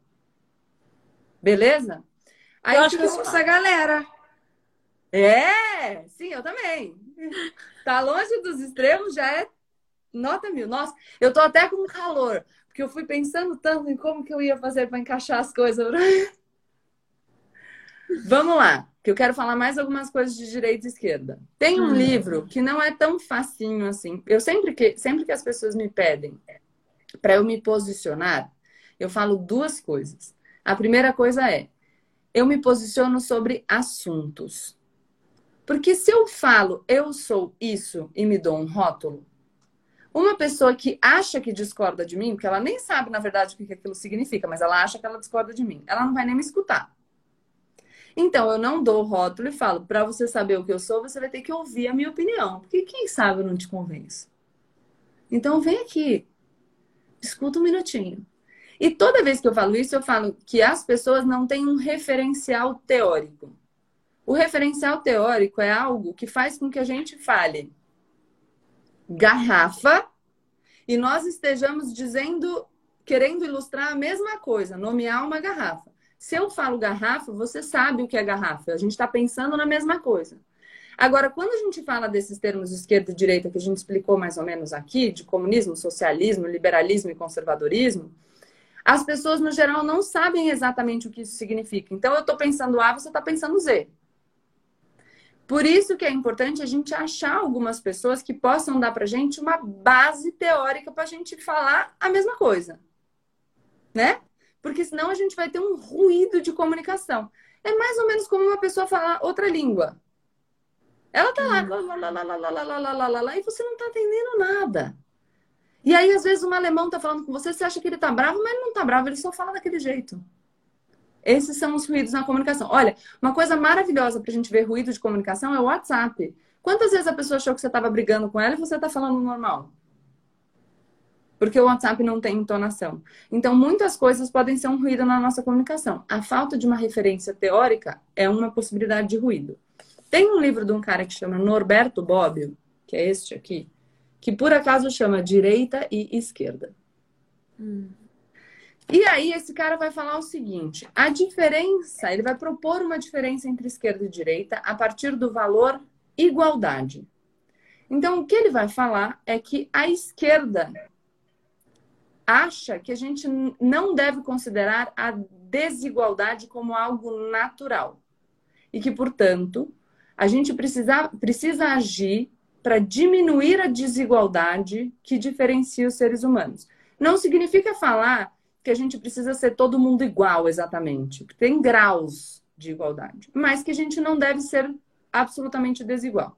Beleza? Aí eu acho que eu sou essa galera. É, sim, eu também. Tá longe dos extremos, já é nota mil. Nossa, eu tô até com calor, porque eu fui pensando tanto em como que eu ia fazer para encaixar as coisas. Vamos lá, que eu quero falar mais algumas coisas de direita e esquerda. Tem um hum. livro que não é tão facinho assim. Eu sempre que, sempre que as pessoas me pedem para eu me posicionar, eu falo duas coisas. A primeira coisa é, eu me posiciono sobre assuntos. Porque se eu falo eu sou isso e me dou um rótulo, uma pessoa que acha que discorda de mim, porque ela nem sabe na verdade o que aquilo significa, mas ela acha que ela discorda de mim, ela não vai nem me escutar. Então, eu não dou o rótulo e falo, para você saber o que eu sou, você vai ter que ouvir a minha opinião. Porque quem sabe eu não te convenço. Então, vem aqui. Escuta um minutinho. E toda vez que eu falo isso, eu falo que as pessoas não têm um referencial teórico. O referencial teórico é algo que faz com que a gente fale garrafa e nós estejamos dizendo, querendo ilustrar a mesma coisa, nomear uma garrafa. Se eu falo garrafa, você sabe o que é garrafa. A gente está pensando na mesma coisa. Agora, quando a gente fala desses termos esquerda e direita que a gente explicou mais ou menos aqui, de comunismo, socialismo, liberalismo e conservadorismo, as pessoas, no geral, não sabem exatamente o que isso significa. Então, eu estou pensando A, você está pensando Z. Por isso que é importante a gente achar algumas pessoas que possam dar para a gente uma base teórica para a gente falar a mesma coisa. Né? porque senão a gente vai ter um ruído de comunicação. É mais ou menos como uma pessoa falar outra língua. Ela tá lá, lá, lá, lá, lá, lá, lá, lá, lá, lá, lá, e você não tá entendendo nada. E aí, às vezes, um alemão tá falando com você, você acha que ele tá bravo, mas ele não tá bravo, ele só fala daquele jeito. Esses são os ruídos na comunicação. Olha, uma coisa maravilhosa pra gente ver ruído de comunicação é o WhatsApp. Quantas vezes a pessoa achou que você estava brigando com ela e você tá falando normal? porque o WhatsApp não tem entonação. Então, muitas coisas podem ser um ruído na nossa comunicação. A falta de uma referência teórica é uma possibilidade de ruído. Tem um livro de um cara que chama Norberto Bobbio, que é este aqui, que por acaso chama Direita e Esquerda. Hum. E aí, esse cara vai falar o seguinte: a diferença, ele vai propor uma diferença entre esquerda e direita a partir do valor igualdade. Então, o que ele vai falar é que a esquerda acha que a gente não deve considerar a desigualdade como algo natural e que, portanto, a gente precisa, precisa agir para diminuir a desigualdade que diferencia os seres humanos. Não significa falar que a gente precisa ser todo mundo igual exatamente, tem graus de igualdade, mas que a gente não deve ser absolutamente desigual.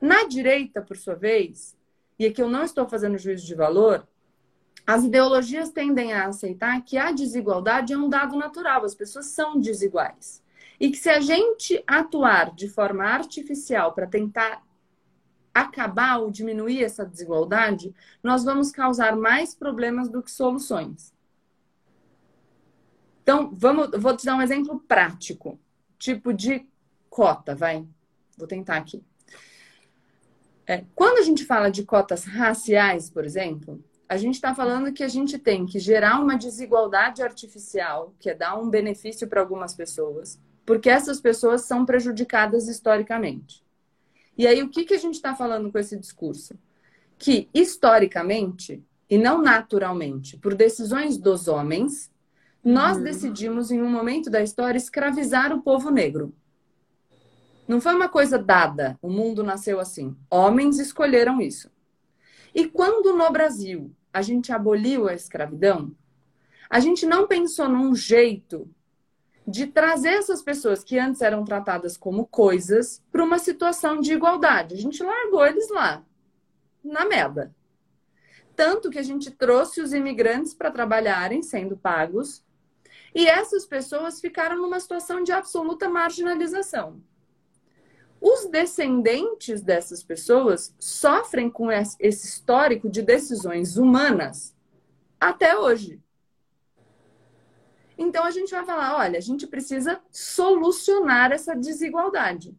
Na direita, por sua vez, e aqui eu não estou fazendo juízo de valor, as ideologias tendem a aceitar que a desigualdade é um dado natural, as pessoas são desiguais. E que se a gente atuar de forma artificial para tentar acabar ou diminuir essa desigualdade, nós vamos causar mais problemas do que soluções. Então, vamos, vou te dar um exemplo prático, tipo de cota, vai. Vou tentar aqui. É, quando a gente fala de cotas raciais, por exemplo, a gente está falando que a gente tem que gerar uma desigualdade artificial, que é dar um benefício para algumas pessoas, porque essas pessoas são prejudicadas historicamente. E aí, o que, que a gente está falando com esse discurso? Que, historicamente, e não naturalmente, por decisões dos homens, nós uhum. decidimos, em um momento da história, escravizar o povo negro. Não foi uma coisa dada. O mundo nasceu assim. Homens escolheram isso. E quando no Brasil a gente aboliu a escravidão, a gente não pensou num jeito de trazer essas pessoas que antes eram tratadas como coisas para uma situação de igualdade. A gente largou eles lá, na merda. Tanto que a gente trouxe os imigrantes para trabalharem sendo pagos, e essas pessoas ficaram numa situação de absoluta marginalização. Os descendentes dessas pessoas sofrem com esse histórico de decisões humanas até hoje. Então a gente vai falar: olha, a gente precisa solucionar essa desigualdade.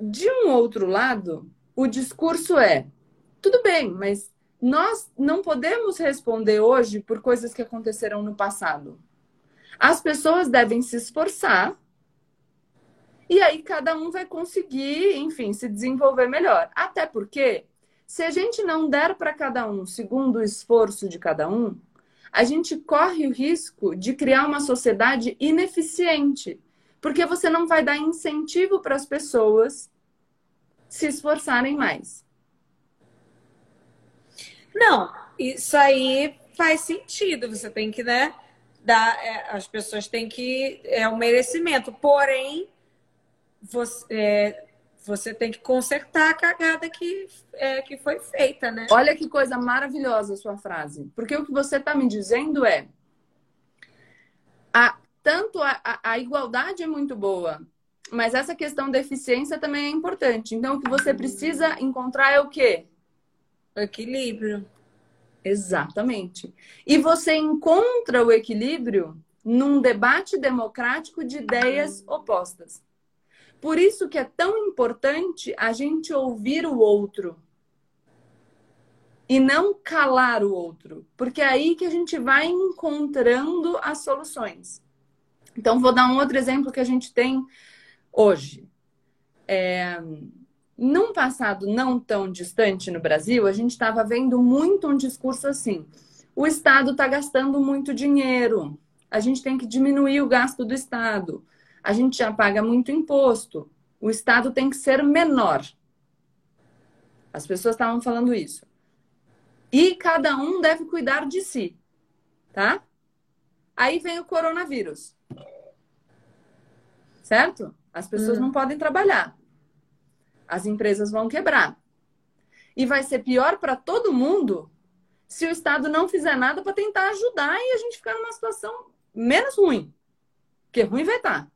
De um outro lado, o discurso é: tudo bem, mas nós não podemos responder hoje por coisas que aconteceram no passado. As pessoas devem se esforçar e aí cada um vai conseguir, enfim, se desenvolver melhor. Até porque, se a gente não der para cada um segundo o esforço de cada um, a gente corre o risco de criar uma sociedade ineficiente. Porque você não vai dar incentivo para as pessoas se esforçarem mais. Não, isso aí faz sentido. Você tem que, né? Dar, é, as pessoas têm que. É um merecimento. Porém, você, é, você tem que consertar a cagada que, é, que foi feita, né? Olha que coisa maravilhosa a sua frase. Porque o que você está me dizendo é. A, tanto a, a, a igualdade é muito boa, mas essa questão da eficiência também é importante. Então, o que você precisa encontrar é o quê? Equilíbrio. Exatamente. E você encontra o equilíbrio num debate democrático de ideias opostas. Por isso que é tão importante a gente ouvir o outro e não calar o outro, porque é aí que a gente vai encontrando as soluções. Então, vou dar um outro exemplo que a gente tem hoje. É, num passado não tão distante no Brasil, a gente estava vendo muito um discurso assim: o Estado está gastando muito dinheiro, a gente tem que diminuir o gasto do Estado a gente já paga muito imposto. O Estado tem que ser menor. As pessoas estavam falando isso. E cada um deve cuidar de si, tá? Aí vem o coronavírus. Certo? As pessoas hum. não podem trabalhar. As empresas vão quebrar. E vai ser pior para todo mundo se o Estado não fizer nada para tentar ajudar e a gente ficar numa situação menos ruim. Porque ruim vai estar. Tá.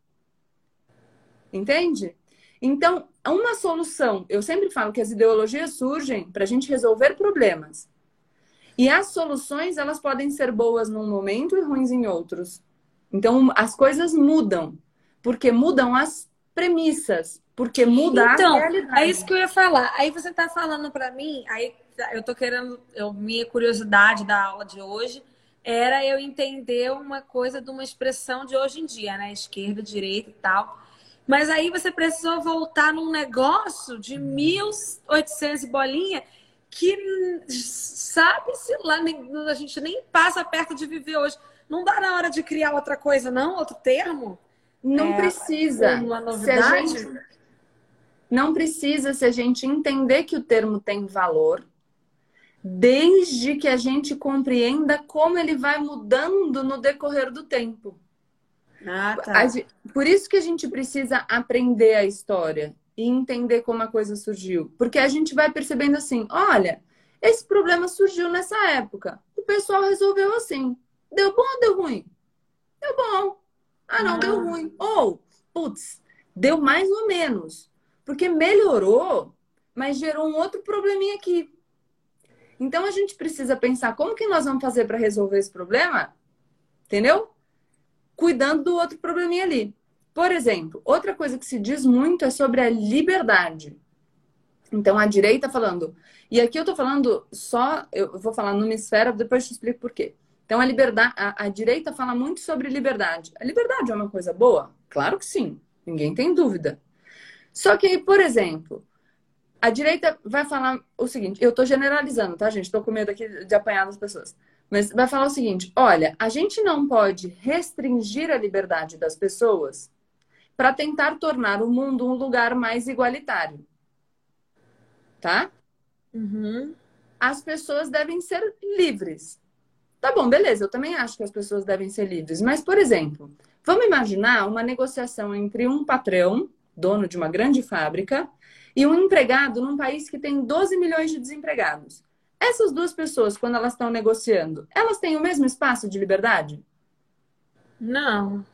Entende? Então, uma solução, eu sempre falo que as ideologias surgem para a gente resolver problemas. E as soluções, elas podem ser boas num momento e ruins em outros. Então, as coisas mudam, porque mudam as premissas, porque muda então, a realidade. É isso que eu ia falar. Aí você está falando para mim, aí eu tô querendo, eu, minha curiosidade da aula de hoje era eu entender uma coisa de uma expressão de hoje em dia, né? Esquerda, direita e tal. Mas aí você precisou voltar num negócio de 1.800 bolinha que sabe-se lá, a gente nem passa perto de viver hoje. Não dá na hora de criar outra coisa, não? Outro termo? Não é, precisa. Uma novidade? Se gente... Não precisa se a gente entender que o termo tem valor, desde que a gente compreenda como ele vai mudando no decorrer do tempo. Ah, tá. Por isso que a gente precisa aprender a história e entender como a coisa surgiu. Porque a gente vai percebendo assim: olha, esse problema surgiu nessa época. O pessoal resolveu assim. Deu bom ou deu ruim? Deu bom. Ah, não, ah. deu ruim. Ou, putz, deu mais ou menos. Porque melhorou, mas gerou um outro probleminha aqui. Então a gente precisa pensar como que nós vamos fazer para resolver esse problema, entendeu? cuidando do outro probleminha ali. Por exemplo, outra coisa que se diz muito é sobre a liberdade. Então, a direita falando. E aqui eu tô falando só, eu vou falar numa esfera, depois te explico por quê. Então, a liberdade, a, a direita fala muito sobre liberdade. A liberdade é uma coisa boa? Claro que sim, ninguém tem dúvida. Só que, por exemplo, a direita vai falar o seguinte: eu tô generalizando, tá, gente? Tô com medo aqui de apanhar as pessoas. Mas vai falar o seguinte: olha, a gente não pode restringir a liberdade das pessoas para tentar tornar o mundo um lugar mais igualitário. Tá? Uhum. As pessoas devem ser livres. Tá bom, beleza, eu também acho que as pessoas devem ser livres. Mas, por exemplo, vamos imaginar uma negociação entre um patrão, dono de uma grande fábrica, e um empregado num país que tem 12 milhões de desempregados. Essas duas pessoas, quando elas estão negociando, elas têm o mesmo espaço de liberdade? Não.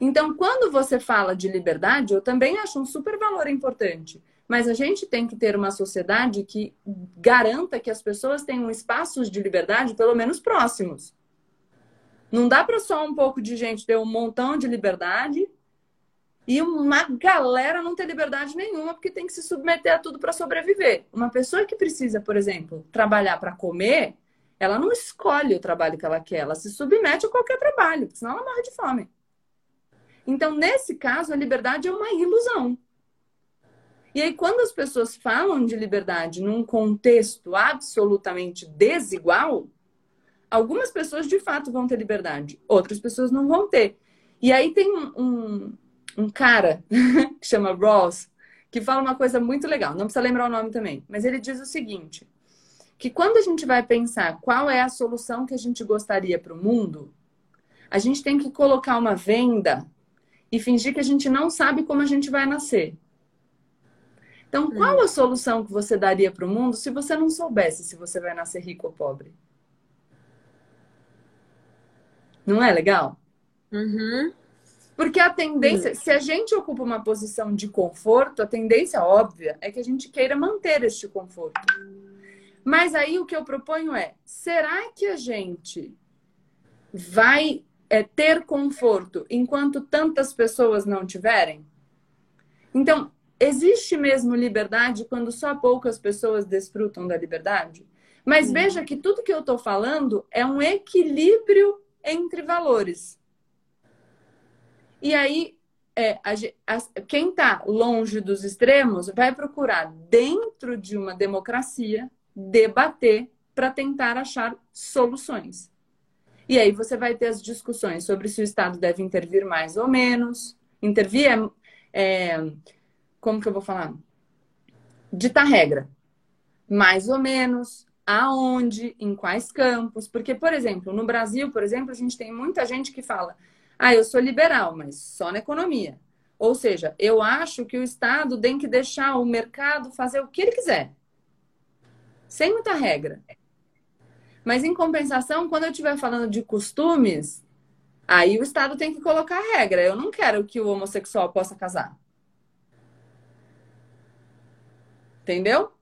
Então, quando você fala de liberdade, eu também acho um super valor importante. Mas a gente tem que ter uma sociedade que garanta que as pessoas tenham espaços de liberdade, pelo menos próximos. Não dá para só um pouco de gente ter um montão de liberdade e uma galera não ter liberdade nenhuma porque tem que se submeter a tudo para sobreviver. Uma pessoa que precisa, por exemplo, trabalhar para comer, ela não escolhe o trabalho que ela quer, ela se submete a qualquer trabalho, senão ela morre de fome. Então, nesse caso, a liberdade é uma ilusão. E aí, quando as pessoas falam de liberdade num contexto absolutamente desigual, algumas pessoas de fato vão ter liberdade, outras pessoas não vão ter. E aí tem um, um cara que chama Ross, que fala uma coisa muito legal. Não precisa lembrar o nome também, mas ele diz o seguinte: que quando a gente vai pensar qual é a solução que a gente gostaria para o mundo, a gente tem que colocar uma venda e fingir que a gente não sabe como a gente vai nascer. Então, qual a solução que você daria para o mundo se você não soubesse se você vai nascer rico ou pobre? Não é legal? Uhum. Porque a tendência, se a gente ocupa uma posição de conforto, a tendência óbvia é que a gente queira manter este conforto. Mas aí o que eu proponho é: será que a gente vai é, ter conforto enquanto tantas pessoas não tiverem? Então, existe mesmo liberdade quando só poucas pessoas desfrutam da liberdade? Mas veja que tudo que eu estou falando é um equilíbrio entre valores. E aí, é, a, a, quem está longe dos extremos vai procurar, dentro de uma democracia, debater para tentar achar soluções. E aí você vai ter as discussões sobre se o Estado deve intervir mais ou menos. Intervir é, é como que eu vou falar? Ditar regra. Mais ou menos, aonde, em quais campos. Porque, por exemplo, no Brasil, por exemplo, a gente tem muita gente que fala ah, eu sou liberal, mas só na economia. Ou seja, eu acho que o Estado tem que deixar o mercado fazer o que ele quiser, sem muita regra. Mas, em compensação, quando eu estiver falando de costumes, aí o Estado tem que colocar regra. Eu não quero que o homossexual possa casar. Entendeu?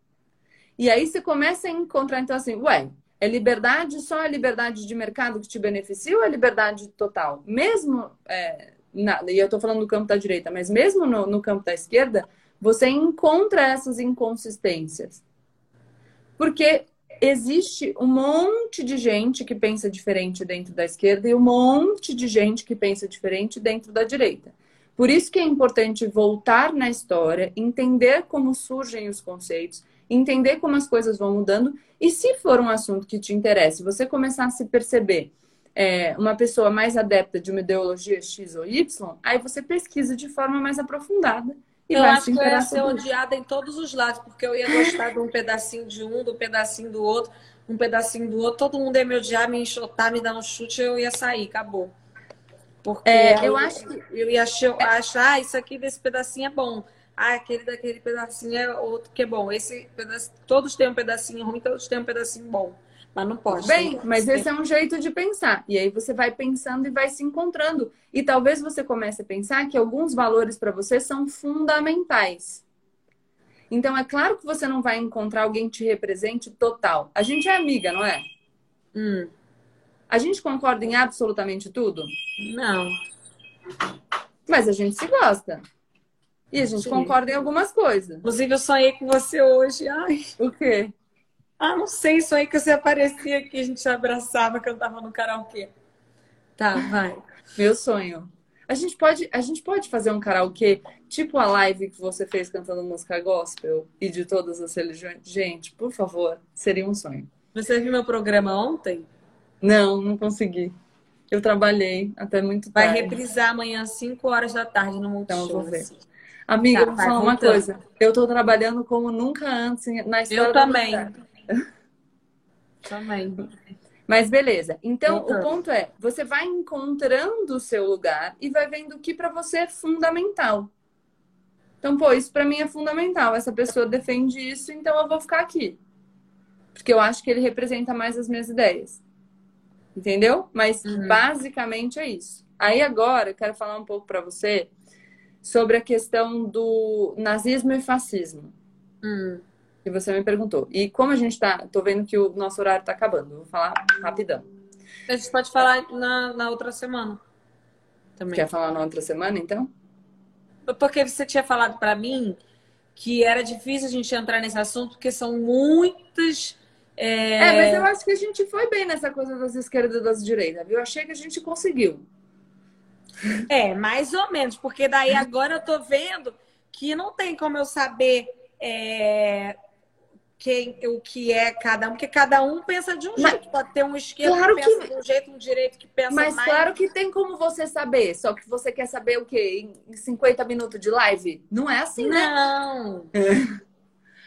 E aí você começa a encontrar, então, assim, ué, é liberdade só a liberdade de mercado que te beneficia ou é liberdade total? Mesmo, é, na, e eu estou falando do campo da direita, mas mesmo no, no campo da esquerda, você encontra essas inconsistências. Porque existe um monte de gente que pensa diferente dentro da esquerda e um monte de gente que pensa diferente dentro da direita. Por isso que é importante voltar na história, entender como surgem os conceitos, entender como as coisas vão mudando e se for um assunto que te interessa, você começar a se perceber é, uma pessoa mais adepta de uma ideologia X ou Y, aí você pesquisa de forma mais aprofundada. E eu acho que eu ia ser odiada em todos os lados, porque eu ia gostar de um pedacinho de um, do pedacinho do outro, um pedacinho do outro, todo mundo ia me odiar, me enxotar, me dar um chute, eu ia sair, acabou. Porque é, eu, eu acho que eu ia achar, achar ah, isso aqui desse pedacinho é bom ah, aquele daquele pedacinho é outro que é bom. Esse pedacinho, todos têm um pedacinho ruim, todos têm um pedacinho bom. Mas não pode. Bem, mas esse é um jeito de pensar. E aí você vai pensando e vai se encontrando. E talvez você comece a pensar que alguns valores para você são fundamentais. Então, é claro que você não vai encontrar alguém que te represente total. A gente é amiga, não é? Hum. A gente concorda em absolutamente tudo? Não. Mas a gente se gosta. E a gente Sim. concorda em algumas coisas. Inclusive, eu sonhei com você hoje. Ai. O quê? Ah, não sei, sonhei que você aparecia aqui, a gente abraçava, cantava no karaokê. Tá, vai. Meu sonho. A gente pode, a gente pode fazer um karaokê, tipo a live que você fez cantando música gospel e de todas as religiões. Gente, por favor, seria um sonho. Você viu meu programa ontem? Não, não consegui. Eu trabalhei até muito Vai tarde. reprisar amanhã às 5 horas da tarde no Multishow. Então, eu vou ver. Amiga, Tá, vou falar uma coisa. Eu tô trabalhando como nunca antes na história Eu também. Também. Mas beleza. Então, Voltando. o ponto é, você vai encontrando o seu lugar e vai vendo o que pra você é fundamental. Então, pô, isso pra mim é fundamental. Essa pessoa defende isso, então eu vou ficar aqui. Porque eu acho que ele representa mais as minhas ideias. Entendeu? Mas Uhum. basicamente é isso. Aí agora eu quero falar um pouco pra você sobre a questão do nazismo e fascismo Hum. que você me perguntou. E como a gente tá, tô vendo que o nosso horário tá acabando, vou falar rapidão. A gente pode falar na, na outra semana. Também. Quer falar na outra semana, então? Porque você tinha falado pra mim que era difícil a gente entrar nesse assunto, porque são muitas. é, É, mas eu acho que a gente foi bem nessa coisa das esquerdas e das direitas, viu? Achei que a gente conseguiu. É, mais ou menos, porque daí agora eu tô vendo que não tem como eu saber é, quem, o que é cada um, porque cada um pensa de um Mas- jeito. Pode ter um esquerdo Claro que que- pensa de um jeito, um direito que pensa Mas mais. claro que tem como você saber, só que você quer saber o quê? Em 50 minutos de live? Não é assim, né? Não.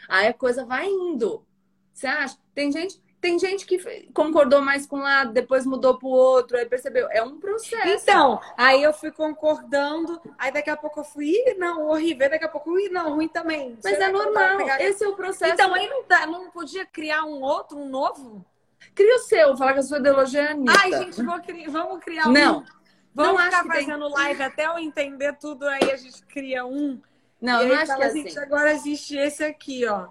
Aí a coisa vai indo. Você acha? Tem gente, tem gente que concordou mais com um lado, depois mudou pro outro, aí percebeu. É um processo. Então, aí eu fui concordando, aí daqui a pouco eu fui, "Ih, não, horrível, daqui a pouco, ih, não, ruim também. Mas Será é normal. pegar- Esse é o processo. Então, aí não, dá, não podia criar um outro, um novo? Cria o seu, falar que a sua ideologia é Anitta. Ai, gente, vou cri- vamos criar um. Não. Vamos Não ficar que tem- fazendo live até eu entender tudo, aí a gente cria um. Não, e eu não acho fala que é assim, assim. agora existe esse aqui, ó.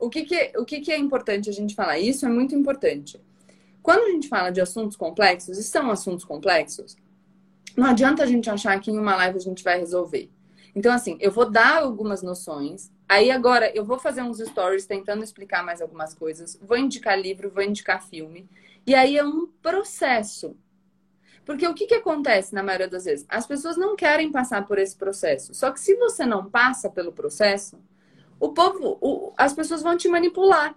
O que, que, o que, que é importante a gente falar? Isso é muito importante. Quando a gente fala de assuntos complexos, e são assuntos complexos, não adianta a gente achar que em uma live a gente vai resolver. Então, assim, eu vou dar algumas noções, aí agora eu vou fazer uns stories tentando explicar mais algumas coisas, vou indicar livro, vou indicar filme, e aí é um processo. Porque o que, que acontece na maioria das vezes? As pessoas não querem passar por esse processo. Só que se você não passa pelo processo, o povo, o- as pessoas vão te manipular.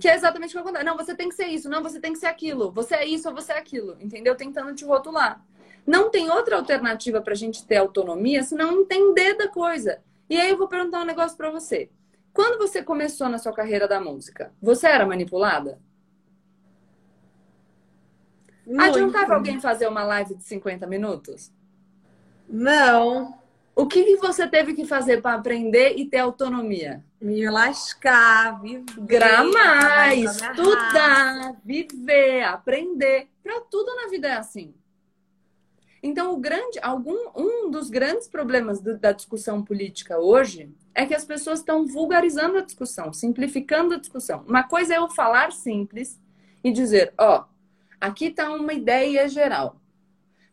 Que é exatamente o que acontece. Não, você tem que ser isso, não, você tem que ser aquilo. Você é isso ou você é aquilo, entendeu? Tentando te rotular. Não tem outra alternativa pra gente ter autonomia senão entender da coisa. E aí eu vou perguntar um negócio pra você. Quando você começou na sua carreira da música, você era manipulada? Adiantava Muito. alguém fazer uma live de 50 minutos? Não. O que, que você teve que fazer pra aprender e ter autonomia? Me lascar, viver. Gramar, estudar, viver, aprender. Para tudo na vida é assim. Então, o grande, algum, um dos grandes problemas do- da discussão política hoje é que as pessoas estão vulgarizando a discussão, simplificando a discussão. Uma coisa é eu falar simples e dizer, ó, aqui está uma ideia geral.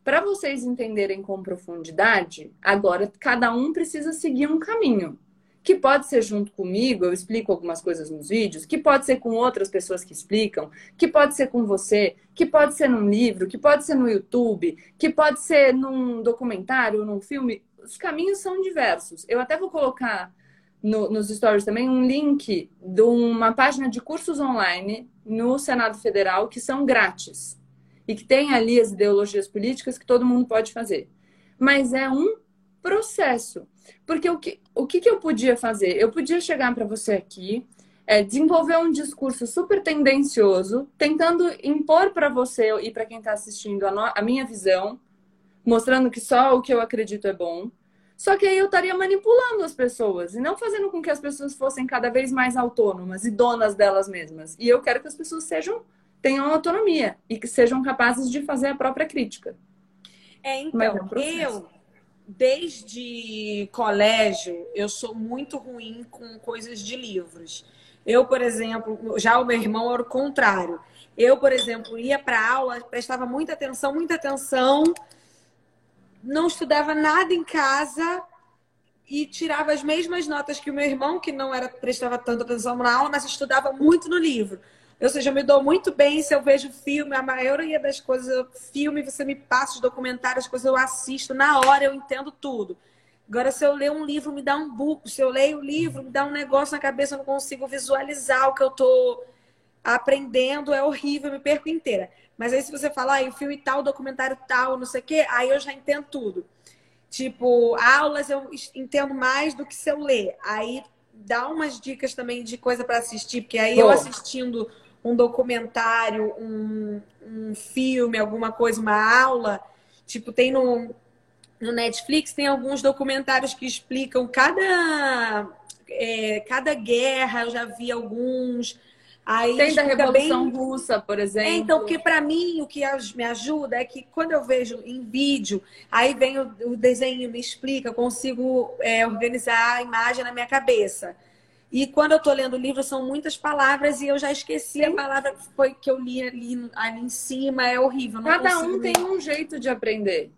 Para vocês entenderem com profundidade, agora cada um precisa seguir um caminho que pode ser junto comigo, eu explico algumas coisas nos vídeos, que pode ser com outras pessoas que explicam, que pode ser com você, que pode ser num livro, que pode ser no YouTube, que pode ser num documentário, num filme. Os caminhos são diversos. Eu até vou colocar no- nos stories também um link de uma página de cursos online no Senado Federal que são grátis e que tem ali as ideologias políticas que todo mundo pode fazer. Mas é um processo. Porque o que, o que, que eu podia fazer? Eu podia chegar para você aqui, é, desenvolver um discurso super tendencioso, tentando impor para você e para quem está assistindo a, no- a minha visão, mostrando que só o que eu acredito é bom. Só que aí eu estaria manipulando as pessoas e não fazendo com que as pessoas fossem cada vez mais autônomas e donas delas mesmas. E eu quero que as pessoas sejam tenham autonomia e que sejam capazes de fazer a própria crítica. É, é então, processo. eu, desde colégio, eu sou muito ruim com coisas de livros. Eu, por exemplo, já o meu irmão era o contrário. Eu, por exemplo, ia para aula, prestava muita atenção, muita atenção, não estudava nada em casa e tirava as mesmas notas que o meu irmão, que não era prestava tanta atenção na aula, mas estudava muito no livro. Ou seja, eu me dou muito bem se eu vejo filme, a maioria das coisas, eu- filme, você me passa os documentários, as coisas eu assisto, na hora eu entendo tudo. Agora, se eu ler um livro, me dá um buco. Se eu leio o livro, me dá um negócio na cabeça, eu não consigo visualizar o que eu tô aprendendo, é horrível, me perco inteira. Mas aí se você falar, ah, o filme tal, documentário tal, não sei o quê, aí eu já entendo tudo. Tipo, aulas eu entendo mais do que se eu ler. Aí dá umas dicas também de coisa para assistir, porque aí eu assistindo um documentário, um, um filme, alguma coisa, uma aula, tipo, tem no, no Netflix, tem alguns documentários que explicam cada, é, cada guerra, eu já vi alguns Aí Tem da Revolução bem... Russa, por exemplo. É, então, porque para mim o que me ajuda é que quando eu vejo em vídeo, aí vem o, o desenho, me explica, eu consigo é, organizar a imagem na minha cabeça. E quando eu estou lendo o livro, são muitas palavras e eu já esqueci Sim. a palavra que, foi, que eu li ali, ali em cima, é horrível. Cada um ler. tem um jeito de aprender.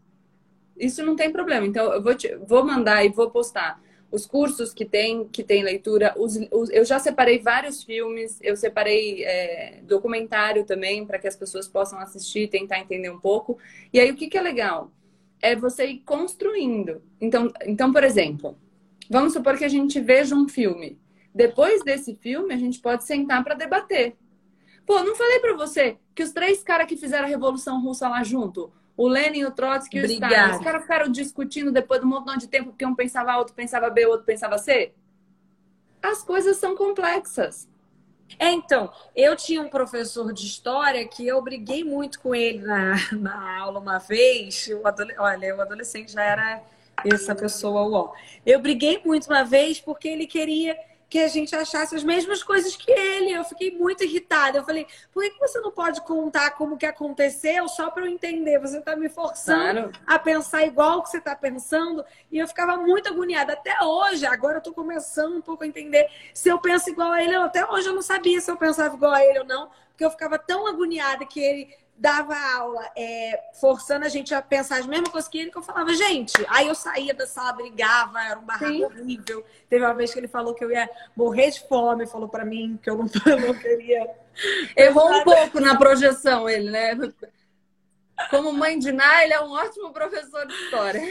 Isso não tem problema. Então, eu vou, te, vou mandar e vou postar os cursos que tem, que tem leitura. Os, os, eu já separei vários filmes, eu separei é, documentário também para que as pessoas possam assistir, tentar entender um pouco. E aí o que, que é legal? É você ir construindo. Então, então, por exemplo, vamos supor que a gente veja um filme. Depois desse filme, a gente pode sentar para debater. Pô, não falei para você que os três caras que fizeram a Revolução Russa lá junto, o Lenin, o Trotsky e o Stalin. Os caras ficaram discutindo depois de um montão de tempo porque um pensava A, outro pensava B, outro pensava C. As coisas são complexas. É, então, eu tinha um professor de história que eu briguei muito com ele na, na aula uma vez. O Olha, o adolescente já era essa pessoa, ó. Eu briguei muito uma vez porque ele queria que a gente achasse as mesmas coisas que ele. Eu fiquei muito irritada. Eu falei, por que você não pode contar como que aconteceu só para eu entender? Você está me forçando claro. a pensar igual que você está pensando. E eu ficava muito agoniada. Até hoje, agora eu estou começando um pouco a entender se eu penso igual a ele. Até hoje eu não sabia se eu pensava igual a ele ou não, porque eu ficava tão agoniada que ele dava aula é, forçando a gente a pensar as mesmas coisas que ele, que eu falava, gente. Aí eu saía da sala, brigava, era um barraco Sim. horrível. Teve uma vez que ele falou que eu ia morrer de fome, falou para mim que eu não, eu não queria. Errou um pouco na projeção, ele, né? Como mãe de Ná, ele é um ótimo professor de história.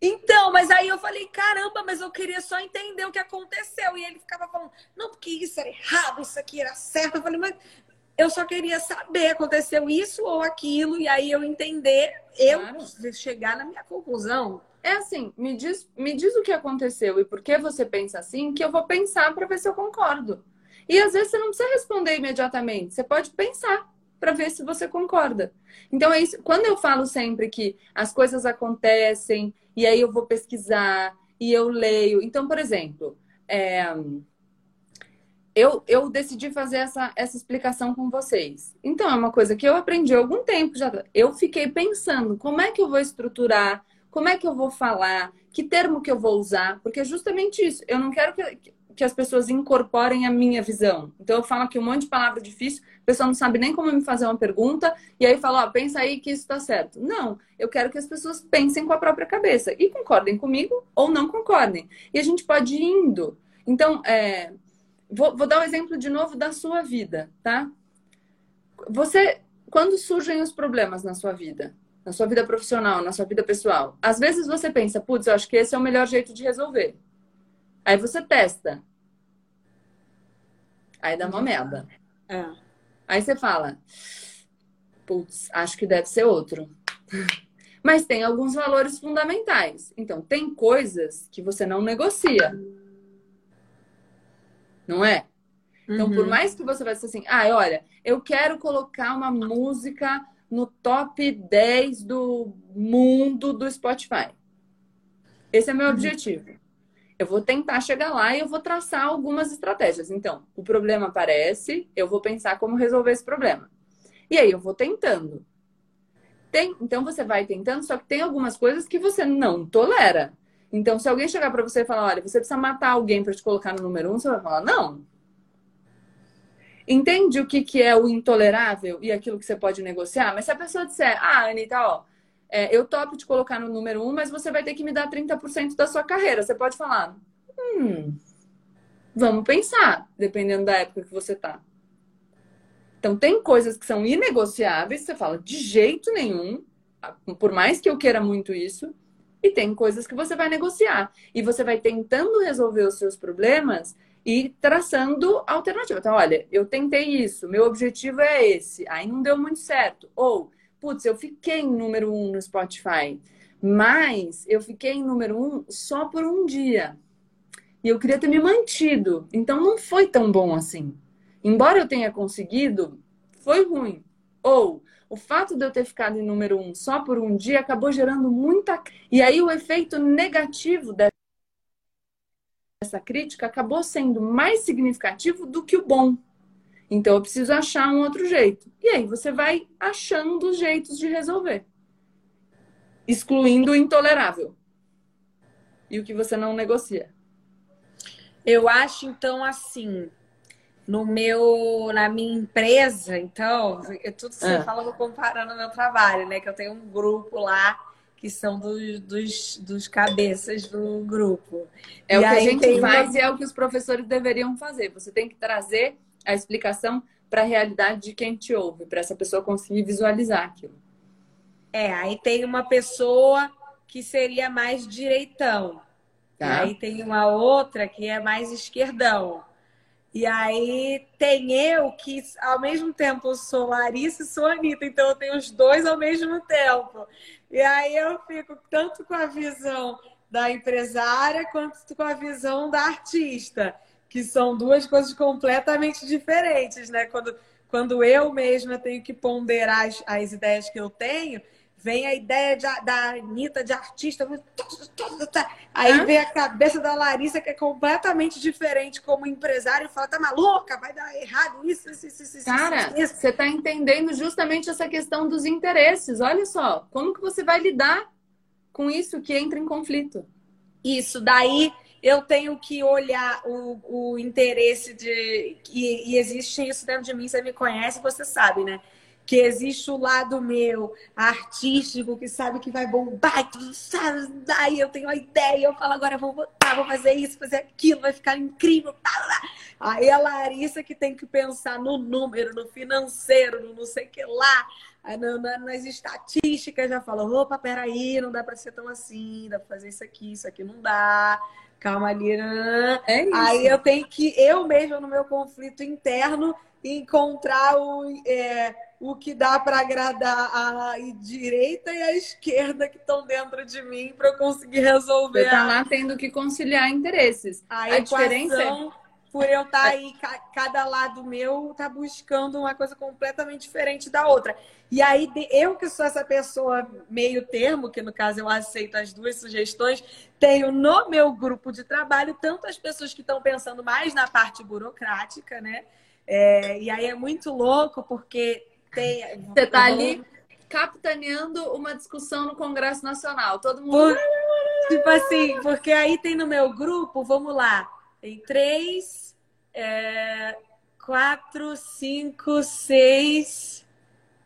Então, mas aí eu falei, caramba, mas eu queria só entender o que aconteceu. E ele ficava falando, não, porque isso era errado, isso aqui era certo. Eu falei, mas eu só queria saber, aconteceu isso ou aquilo, e aí eu entender, eu claro. chegar na minha conclusão. É assim, me diz, me diz o que aconteceu e por que você pensa assim, que eu vou pensar para ver se eu concordo. E às vezes você não precisa responder imediatamente, você pode pensar para ver se você concorda. Então é isso. Quando eu falo sempre que as coisas acontecem e aí eu vou pesquisar e eu leio. Então, por exemplo, é, eu, eu decidi fazer essa, essa explicação com vocês. Então, é uma coisa que eu aprendi há algum tempo já. Eu fiquei pensando como é que eu vou estruturar, como é que eu vou falar, que termo que eu vou usar, porque é justamente isso. Eu não quero que, que as pessoas incorporem a minha visão. Então, eu falo aqui um monte de palavra difícil, a pessoa não sabe nem como me fazer uma pergunta, e aí fala, ó, pensa aí que isso está certo. Não, eu quero que as pessoas pensem com a própria cabeça e concordem comigo ou não concordem. E a gente pode ir indo. Então, é, Vou, vou dar um exemplo de novo da sua vida, tá? Você, quando surgem os problemas na sua vida, na sua vida profissional, na sua vida pessoal, às vezes você pensa, putz, eu acho que esse é o melhor jeito de resolver. Aí você testa. Aí dá uma merda. É. Aí você fala, putz, acho que deve ser outro. Mas tem alguns valores fundamentais. Então, tem coisas que você não negocia não é? Então, uhum. por mais que você vai ser assim, ah, olha, eu quero colocar uma música no top 10 do mundo do Spotify. Esse é meu uhum. objetivo. Eu vou tentar chegar lá e eu vou traçar algumas estratégias. Então, o problema aparece, eu vou pensar como resolver esse problema. E aí eu vou tentando. Tem, então você vai tentando, só que tem algumas coisas que você não tolera. Então, se alguém chegar para você e falar, olha, você precisa matar alguém para te colocar no número um, você vai falar, não. Entende o que, que é o intolerável e aquilo que você pode negociar? Mas se a pessoa disser, ah, Anitta, ó, é, eu topo te colocar no número um, mas você vai ter que me dar 30% da sua carreira. Você pode falar, hum, vamos pensar, dependendo da época que você tá. Então, tem coisas que são inegociáveis, você fala, de jeito nenhum, por mais que eu queira muito isso, e tem coisas que você vai negociar. E você vai tentando resolver os seus problemas e traçando alternativa. Então, olha, eu tentei isso, meu objetivo é esse, aí não deu muito certo. Ou, putz, eu fiquei em número um no Spotify, mas eu fiquei em número um só por um dia. E eu queria ter me mantido. Então não foi tão bom assim. Embora eu tenha conseguido, foi ruim. Ou o fato de eu ter ficado em número um só por um dia acabou gerando muita. E aí o efeito negativo dessa crítica acabou sendo mais significativo do que o bom. Então eu preciso achar um outro jeito. E aí você vai achando os jeitos de resolver, excluindo o intolerável e o que você não negocia. Eu acho então assim, no meu, na minha empresa, então, eu, tudo que você é. fala, eu comparando o meu trabalho, né? Que eu tenho um grupo lá que são dos, dos, dos cabeças do grupo. É e o que a gente faz uma... e é o que os professores deveriam fazer. Você tem que trazer a explicação para a realidade de quem te ouve, para essa pessoa conseguir visualizar aquilo. É, aí tem uma pessoa que seria mais direitão. Tá. aí tem uma outra que é mais esquerdão. E aí tem eu que, ao mesmo tempo, sou Larissa e sou Anitta, então eu tenho os dois ao mesmo tempo. E aí eu fico tanto com a visão da empresária quanto com a visão da artista, que são duas coisas completamente diferentes, né? Quando, quando eu mesma tenho que ponderar as, as ideias que eu tenho, vem a ideia de, da Anitta de artista. Aí vem a cabeça da Larissa, que é completamente diferente como empresário, e fala: tá maluca, vai dar errado isso, isso, isso, isso. Cara, isso. você tá entendendo justamente essa questão dos interesses. Olha só, como que você vai lidar com isso que entra em conflito? Isso, daí eu tenho que olhar o, o interesse de. E, e existe isso dentro de mim, você me conhece, você sabe, né? Que existe o lado meu artístico que sabe que vai bombar e tudo sabe, daí eu tenho uma ideia, eu falo agora vou botar, vou fazer isso, fazer aquilo, vai ficar incrível. Aí a Larissa que tem que pensar no número, no financeiro, no não sei o que lá, nas estatísticas já fala, opa, peraí, não dá para ser tão assim, dá para fazer isso aqui, isso aqui não dá. Calma ali. É Aí eu tenho que, eu mesmo, no meu conflito interno, encontrar o, é, o que dá para agradar a direita e a esquerda que estão dentro de mim para eu conseguir resolver. Você está lá tendo que conciliar interesses. A, a diferença é por eu estar tá aí, cada lado meu tá buscando uma coisa completamente diferente da outra. E aí, eu que sou essa pessoa meio termo, que no caso eu aceito as duas sugestões, tenho no meu grupo de trabalho tanto as pessoas que estão pensando mais na parte burocrática, né? É, e aí é muito louco porque tem. Você está ali capitaneando uma discussão no Congresso Nacional. Todo mundo. Por, tipo assim, porque aí tem no meu grupo, vamos lá, tem três, é, quatro, cinco, seis,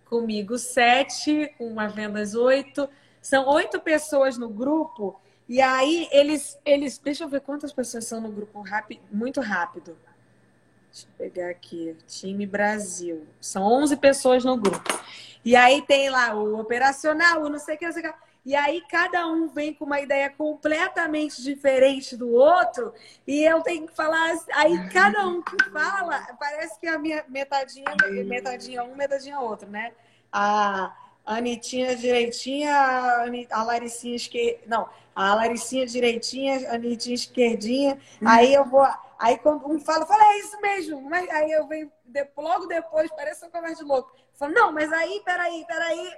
comigo sete, com uma vendas oito. São oito pessoas no grupo. E aí eles, eles. Deixa eu ver quantas pessoas são no grupo rápido, muito rápido. Deixa eu pegar aqui. Time Brasil. São 11 pessoas no grupo. E aí tem lá o operacional, o não sei o que, não sei o que. E aí cada um vem com uma ideia completamente diferente do outro. E eu tenho que falar. Aí cada um que fala, parece que a minha metadinha, metadinha um, metadinha outro, né? A Anitinha direitinha, a Laricinha esquerdinha. Não, a Laricinha direitinha, a Anitinha esquerdinha. Aí eu vou. Aí quando um fala, fala, é isso mesmo. Mas aí eu venho logo depois, parece uma conversa de louco. Falo, não, mas aí, peraí, peraí.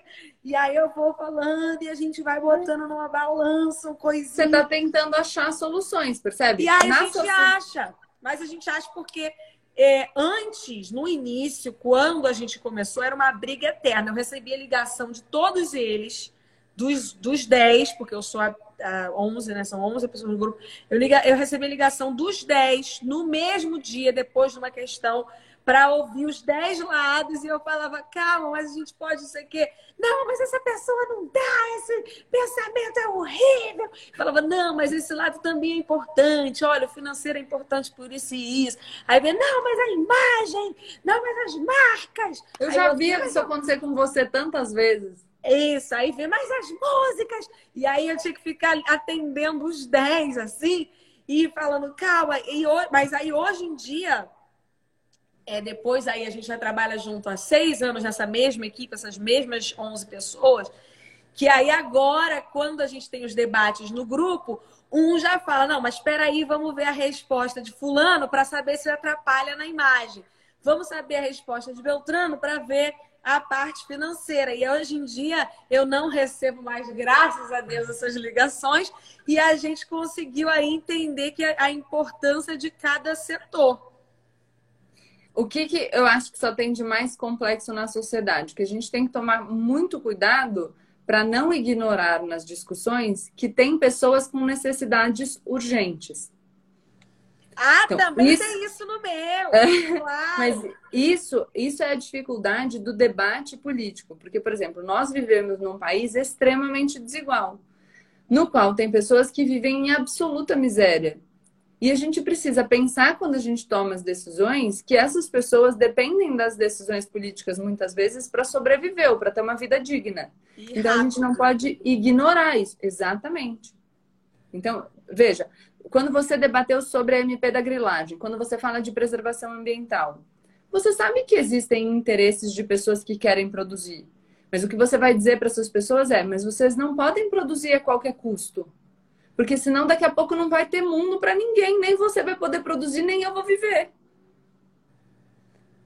E aí eu vou falando e a gente vai botando numa balança, um coisinha. Você tá tentando achar soluções, percebe? E aí Na a gente acha. Mas a gente acha porque é, antes, no início, quando a gente começou, era uma briga eterna. Eu recebia ligação de todos eles, dos, dos 10, porque eu sou a, a 11, né? São 11 pessoas no grupo. Eu, liga, eu recebi ligação dos 10 no mesmo dia, depois de uma questão para ouvir os dez lados e eu falava, calma, mas a gente pode isso aqui. Não, mas essa pessoa não dá, esse pensamento é horrível. Eu falava, não, mas esse lado também é importante. Olha, o financeiro é importante por isso e isso. Aí vem, não, mas a imagem, não, mas as marcas. Eu Aí já eu, vi isso acontecer com você tantas vezes. Isso, aí vem mais as músicas. E aí eu tinha que ficar atendendo os dez, assim. e falando, calma, e, mas aí hoje em dia, é, depois aí a gente já trabalha junto há seis anos nessa mesma equipe, essas mesmas 11 pessoas, que aí agora, quando a gente tem os debates no grupo, um já fala, não, mas espera aí, vamos ver a resposta de fulano para saber se atrapalha na imagem. Vamos saber a resposta de Beltrano para ver a parte financeira. E hoje em dia eu não recebo mais, graças a Deus, essas ligações, e a gente conseguiu aí entender que a importância de cada setor. O que, que eu acho que só tem de mais complexo na sociedade? Que a gente tem que tomar muito cuidado para não ignorar nas discussões que tem pessoas com necessidades urgentes. Ah, então, também isso... tem isso no meu. É, claro. Mas isso, isso é a dificuldade do debate político. Porque, por exemplo, nós vivemos num país extremamente desigual, no qual tem pessoas que vivem em absoluta miséria. E a gente precisa pensar quando a gente toma as decisões que essas pessoas dependem das decisões políticas muitas vezes para sobreviver ou para ter uma vida digna. E então rápido. a gente não pode ignorar isso. Exatamente. Então, veja, quando você debateu sobre a MP da grilagem, quando você fala de preservação ambiental, você sabe que existem interesses de pessoas que querem produzir. Mas o que você vai dizer para essas pessoas é: mas vocês não podem produzir a qualquer custo. Porque senão daqui a pouco não vai ter mundo para ninguém, nem você vai poder produzir, nem eu vou viver.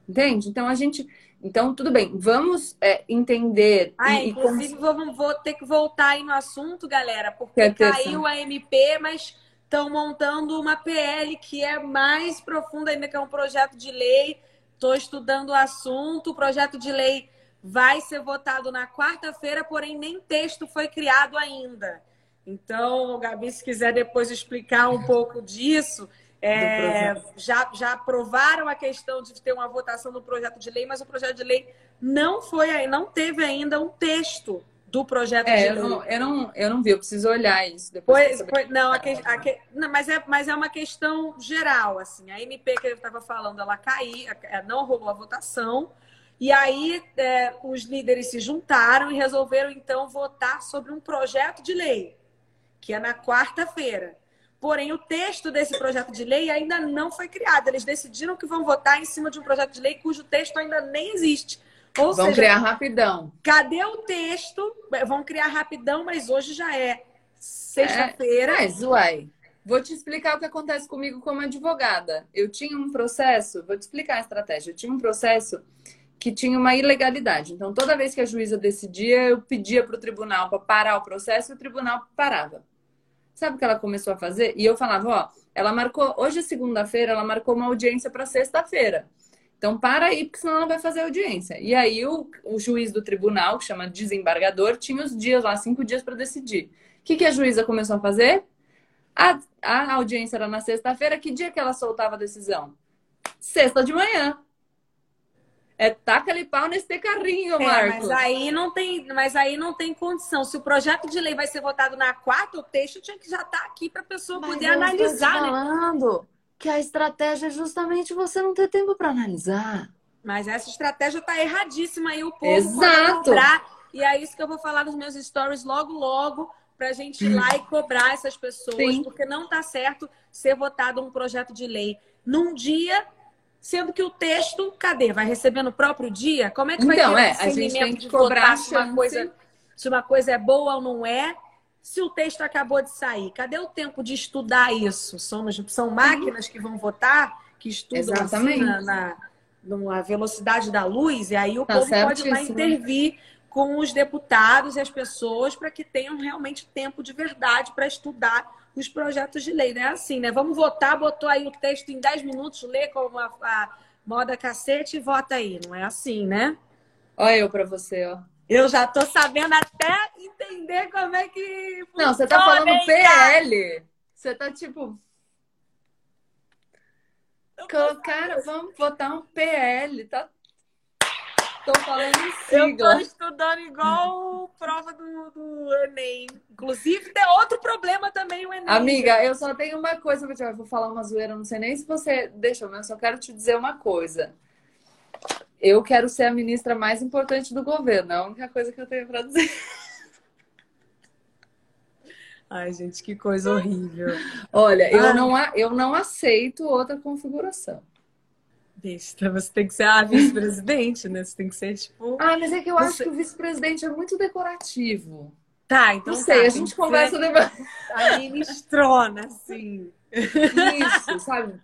Entende? Então a gente. Então, tudo bem, vamos é, entender. Ah, e, inclusive, e vou, vou, ter que voltar aí no assunto, galera, porque caiu a MP, mas estão montando uma PL que é mais profunda ainda, que é um projeto de lei. Estou estudando o assunto. O projeto de lei vai ser votado na quarta-feira, porém nem texto foi criado ainda. Então, Gabi, se quiser depois explicar um pouco disso, é, já, já aprovaram a questão de ter uma votação no projeto de lei, mas o projeto de lei não foi não teve ainda um texto do projeto é, de eu lei. Não, eu, não, eu não vi, eu preciso olhar isso depois. Pois, pois não, a que, a que, não, mas, é, mas é uma questão geral, assim. A MP que eu estava falando, ela caiu, é, não rolou a votação. E aí é, os líderes se juntaram e resolveram então votar sobre um projeto de lei que é na quarta-feira. Porém, o texto desse projeto de lei ainda não foi criado. Eles decidiram que vão votar em cima de um projeto de lei cujo texto ainda nem existe. Ou vão seja, criar rapidão. Cadê o texto? Vão criar rapidão, mas hoje já é sexta-feira. É, mas, uai, vou te explicar o que acontece comigo como advogada. Eu tinha um processo, vou te explicar a estratégia. Eu tinha um processo que tinha uma ilegalidade. Então, toda vez que a juíza decidia, eu pedia para o tribunal para parar o processo e o tribunal parava. Sabe o que ela começou a fazer? E eu falava, ó, ela marcou, hoje é segunda-feira, ela marcou uma audiência para sexta-feira. Então, para aí, porque senão ela vai fazer audiência. E aí, o, o juiz do tribunal, que chama desembargador, tinha os dias lá, cinco dias para decidir. O que, que a juíza começou a fazer? A, a audiência era na sexta-feira. Que dia que ela soltava a decisão? Sexta de manhã. É taca-lhe pau nesse carrinho, é, Marcos. Mas aí não tem, mas aí não tem condição. Se o projeto de lei vai ser votado na quarta, o texto tinha que já estar tá aqui para a pessoa mas poder analisar. Né? falando né? Que a estratégia é justamente você não ter tempo para analisar. Mas essa estratégia está erradíssima aí o povo Exato. cobrar. E é isso que eu vou falar nos meus stories logo, logo, para a gente ir lá e cobrar essas pessoas, Sim. porque não está certo ser votado um projeto de lei num dia sendo que o texto, cadê? Vai receber no próprio dia? Como é que vai então, ter é, a gente tem que cobrar se uma, coisa, se uma coisa é boa ou não é? Se o texto acabou de sair, cadê o tempo de estudar isso? São, são máquinas que vão votar, que estudam assim na, na, na, velocidade da luz, e aí o tá povo pode lá intervir com os deputados e as pessoas para que tenham realmente tempo de verdade para estudar os projetos de lei. Não é assim, né? Vamos votar, botou aí o texto em 10 minutos, lê como a, a moda cacete e vota aí. Não é assim, né? Olha eu para você, ó. Eu já tô sabendo até entender como é que. Não, você tá falando hein, PL. Você tá tipo. Cara, vamos votar um PL. Tá Estou falando em sigla. Eu estou estudando igual prova do, do, Enem. Inclusive, tem outro problema também, o Enem. Amiga, eu só tenho uma coisa para te Eu vou falar uma zoeira, não sei nem se você deixa, mas eu só quero te dizer uma coisa. Eu quero ser a ministra mais importante do governo. É a única coisa que eu tenho para dizer. Ai, gente, que coisa horrível. Olha, eu, não, eu não aceito outra configuração. Besta, você tem que ser a vice-presidente, né? Você tem que ser tipo. Ah, mas é que eu você... acho que o vice-presidente é muito decorativo. Tá, então. Não sei, tá, a gente conversa depois. A ministrona, assim. Isso, sabe?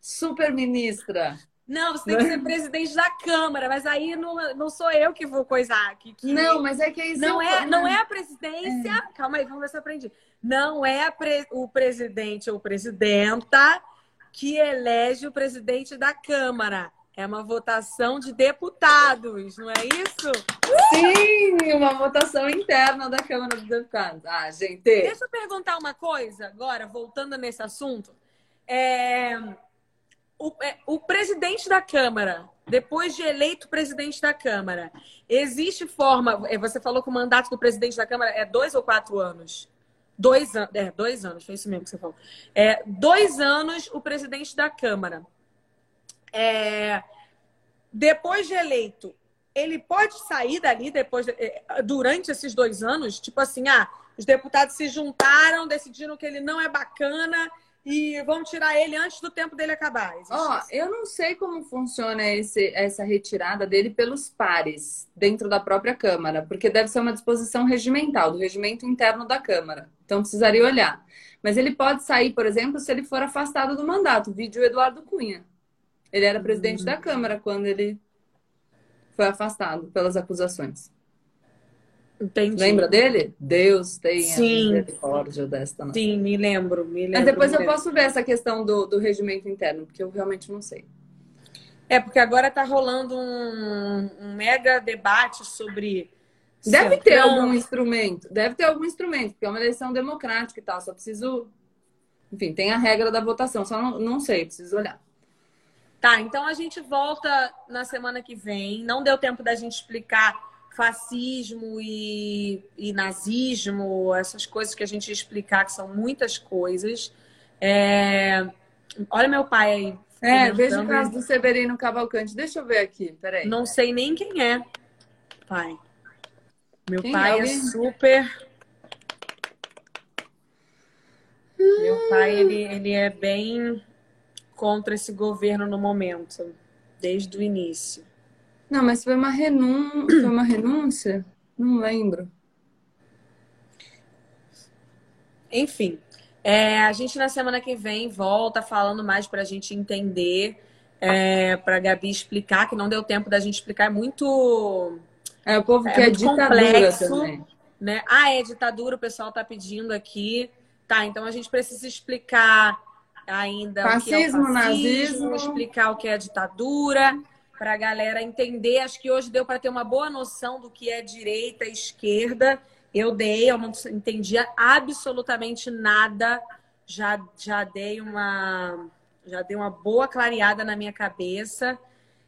Super ministra. Não, você tem que ser presidente da Câmara, mas aí não, não sou eu que vou coisar. Que, que... Não, mas é que é isso. Não, é, não é a presidência. É. Calma aí, vamos ver se eu aprendi. Não é pre... o presidente ou presidenta que elege o presidente da Câmara. É uma votação de deputados, não é isso? Sim, uma votação interna da Câmara dos Deputados. Ah, gente. Deixa eu perguntar uma coisa agora, voltando nesse assunto. É o, é, o presidente da Câmara, depois de eleito presidente da Câmara, existe forma. É, você falou que o mandato do presidente da Câmara é dois ou quatro anos? Dois, é, dois anos, foi isso mesmo que você falou. É, dois anos o presidente da Câmara. É, depois de eleito, ele pode sair dali depois de, é, durante esses dois anos, tipo assim, ah, os deputados se juntaram, decidiram que ele não é bacana e vão tirar ele antes do tempo dele acabar. Ó, oh, eu não sei como funciona esse, essa retirada dele pelos pares dentro da própria Câmara, porque deve ser uma disposição regimental, do regimento interno da Câmara. Então precisaria olhar. Mas ele pode sair, por exemplo, se ele for afastado do mandato. Vídeo Eduardo Cunha. Ele era presidente da Câmara quando ele foi afastado pelas acusações. Entendi. Lembra dele? Deus tem Sim. misericórdia desta nação. Sim, me lembro, me lembro. Mas depois eu lembro. posso ver essa questão do, do regimento interno, porque eu realmente não sei. É, porque agora está rolando um, um, mega debate sobre. Deve ter algum instrumento, deve ter algum instrumento, porque é uma eleição democrática e tal. Só preciso. Enfim, tem a regra da votação, só não, não sei, preciso olhar. Tá, então a gente volta na semana que vem. Não deu tempo da gente explicar fascismo e, e, nazismo, essas coisas que a gente explicar, que são muitas coisas. É... Olha meu pai aí. É, veja o caso do Severino Cavalcante. Deixa eu ver aqui, peraí. Não sei nem quem é, pai. Meu quem pai é, é super. Meu pai, ele, ele é bem contra esse governo no momento, desde o início. Não, mas foi uma renúncia. Foi uma renúncia? Não lembro. Enfim, é, a gente na semana que vem volta falando mais para a gente entender, é, para a Gabi explicar, que não deu tempo da gente explicar, é muito. É, o povo é que é, ditadura complexo, também. Né? Ah, é ditadura, o pessoal está pedindo aqui. Tá, então a gente precisa explicar ainda fascismo, o que é o fascismo, nazismo. explicar o que é a ditadura para a galera entender. Acho que hoje deu para ter uma boa noção do que é direita e esquerda. Eu dei, eu não entendia absolutamente nada. Já, já dei uma já dei uma boa clareada na minha cabeça.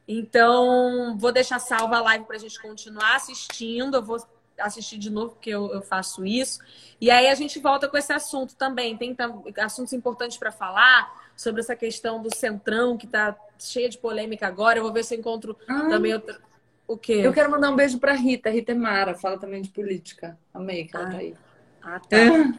Então, vou deixar salva a live para a gente continuar assistindo. Eu vou assistir de novo, porque eu, eu, faço isso. E aí a gente volta com esse assunto também. Tem assuntos importantes para falar sobre essa questão do centrão, que está cheia de polêmica agora. Eu vou ver se eu encontro Ai. também outra. O quê? Eu quero mandar um beijo para Rita. Rita Mara, fala também de política. Amei que ela ah. tá aí. Ah, tá. É.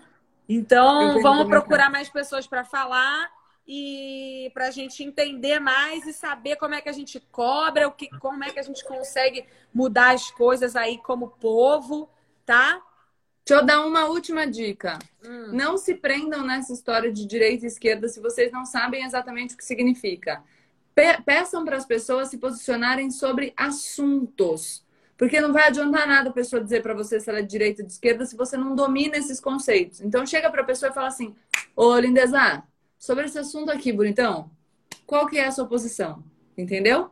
Então, vamos procurar mais pessoas para falar e para a gente entender mais e saber como é que a gente cobra, o que, como é que a gente consegue mudar as coisas aí como povo, tá? Deixa eu dar uma última dica. Hum. Não se prendam nessa história de direita e esquerda se vocês não sabem exatamente o que significa. Pe peçam para as pessoas se posicionarem sobre assuntos. Porque não vai adiantar nada a pessoa dizer para você se ela é de direita ou de esquerda se você não domina esses conceitos. Então chega para a pessoa e fala assim: Ô Lindeza, sobre esse assunto aqui, bonitão, qual que é a sua posição? Entendeu?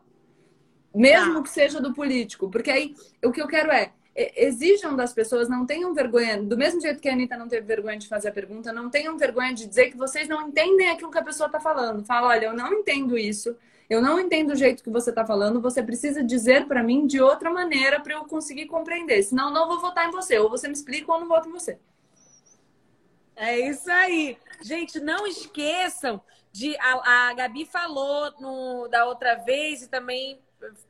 Mesmo tá. que seja do político. Porque aí o que eu quero é, exijam das pessoas, não tenham vergonha, do mesmo jeito que a Anitta não teve vergonha de fazer a pergunta, não tenham vergonha de dizer que vocês não entendem aquilo que a pessoa está falando. Fala, olha, eu não entendo isso, eu não entendo o jeito que você está falando, você precisa dizer para mim de outra maneira para eu conseguir compreender. Senão, não vou votar em você, ou você me explica ou não voto em você. É isso aí. Gente, não esqueçam de. A, a Gabi falou no, da outra vez e também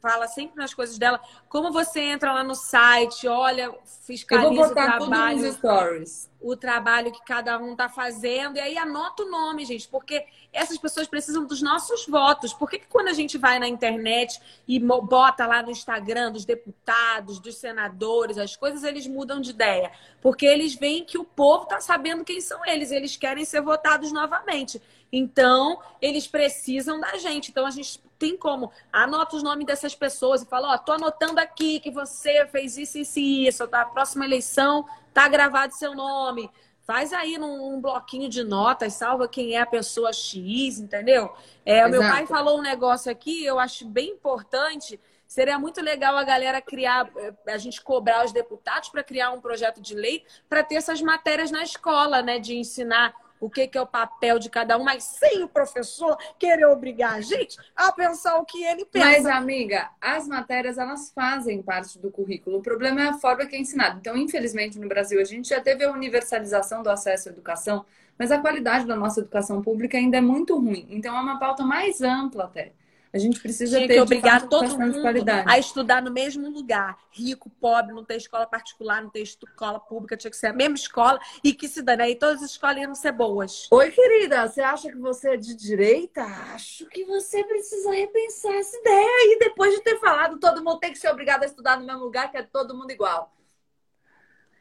fala sempre nas coisas dela. Como você entra lá no site, olha, fiscaliza Eu vou botar o trabalho. Tudo nos stories. O trabalho que cada um está fazendo. E aí anota o nome, gente, porque essas pessoas precisam dos nossos votos. Por que, que quando a gente vai na internet e bota lá no Instagram dos deputados, dos senadores, as coisas, eles mudam de ideia? Porque eles veem que o povo está sabendo quem são eles, eles querem ser votados novamente. Então, eles precisam da gente. Então, a gente tem como. Anota os nomes dessas pessoas e fala: Ó, oh, tô anotando aqui que você fez isso, isso e isso. Tá? A próxima eleição tá gravado seu nome. Faz aí num, num, bloquinho de notas, salva quem é a pessoa X, entendeu? É, o meu pai falou um negócio aqui, eu acho bem importante. Seria muito legal a galera criar, eh, a gente cobrar os deputados para criar um projeto de lei para ter essas matérias na escola, né? De ensinar o que, que é o papel de cada um, mas sem o professor querer obrigar a gente a pensar o que ele pensa. Mas, amiga, as matérias elas fazem parte do currículo. O problema é a forma que é ensinado. Então, infelizmente, no Brasil, a gente já teve a universalização do acesso à educação, mas a qualidade da nossa educação pública ainda é muito ruim. Então, é uma pauta mais ampla até. A gente precisa Tinha ter que obrigar todo mundo a estudar no mesmo lugar. Rico, pobre, não ter escola particular, não ter escola pública, tinha que ser a mesma escola e que se dane. Aí todas as escolas iam ser boas. Oi, querida, você acha que você é de direita? Acho que você precisa repensar essa ideia aí. Depois de ter falado, todo mundo tem que ser obrigado a estudar no mesmo lugar, que é todo mundo igual.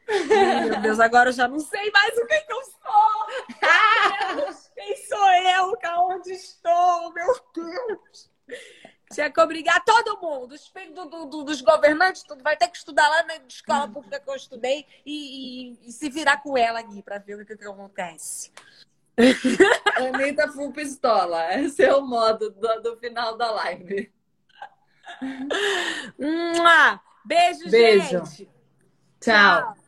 Meu Deus, agora eu já não sei mais o que, que eu sou. Quem sou eu? Onde estou? Meu Deus. Tinha que obrigar todo mundo, os filhos do, do, dos governantes, tudo vai ter que estudar lá na escola pública que eu estudei e, e, e se virar com ela aqui para ver o que, que acontece. Anitta full pistola. Esse é o modo do, do final da live. Beijo, Beijo, gente. Tchau. Tchau.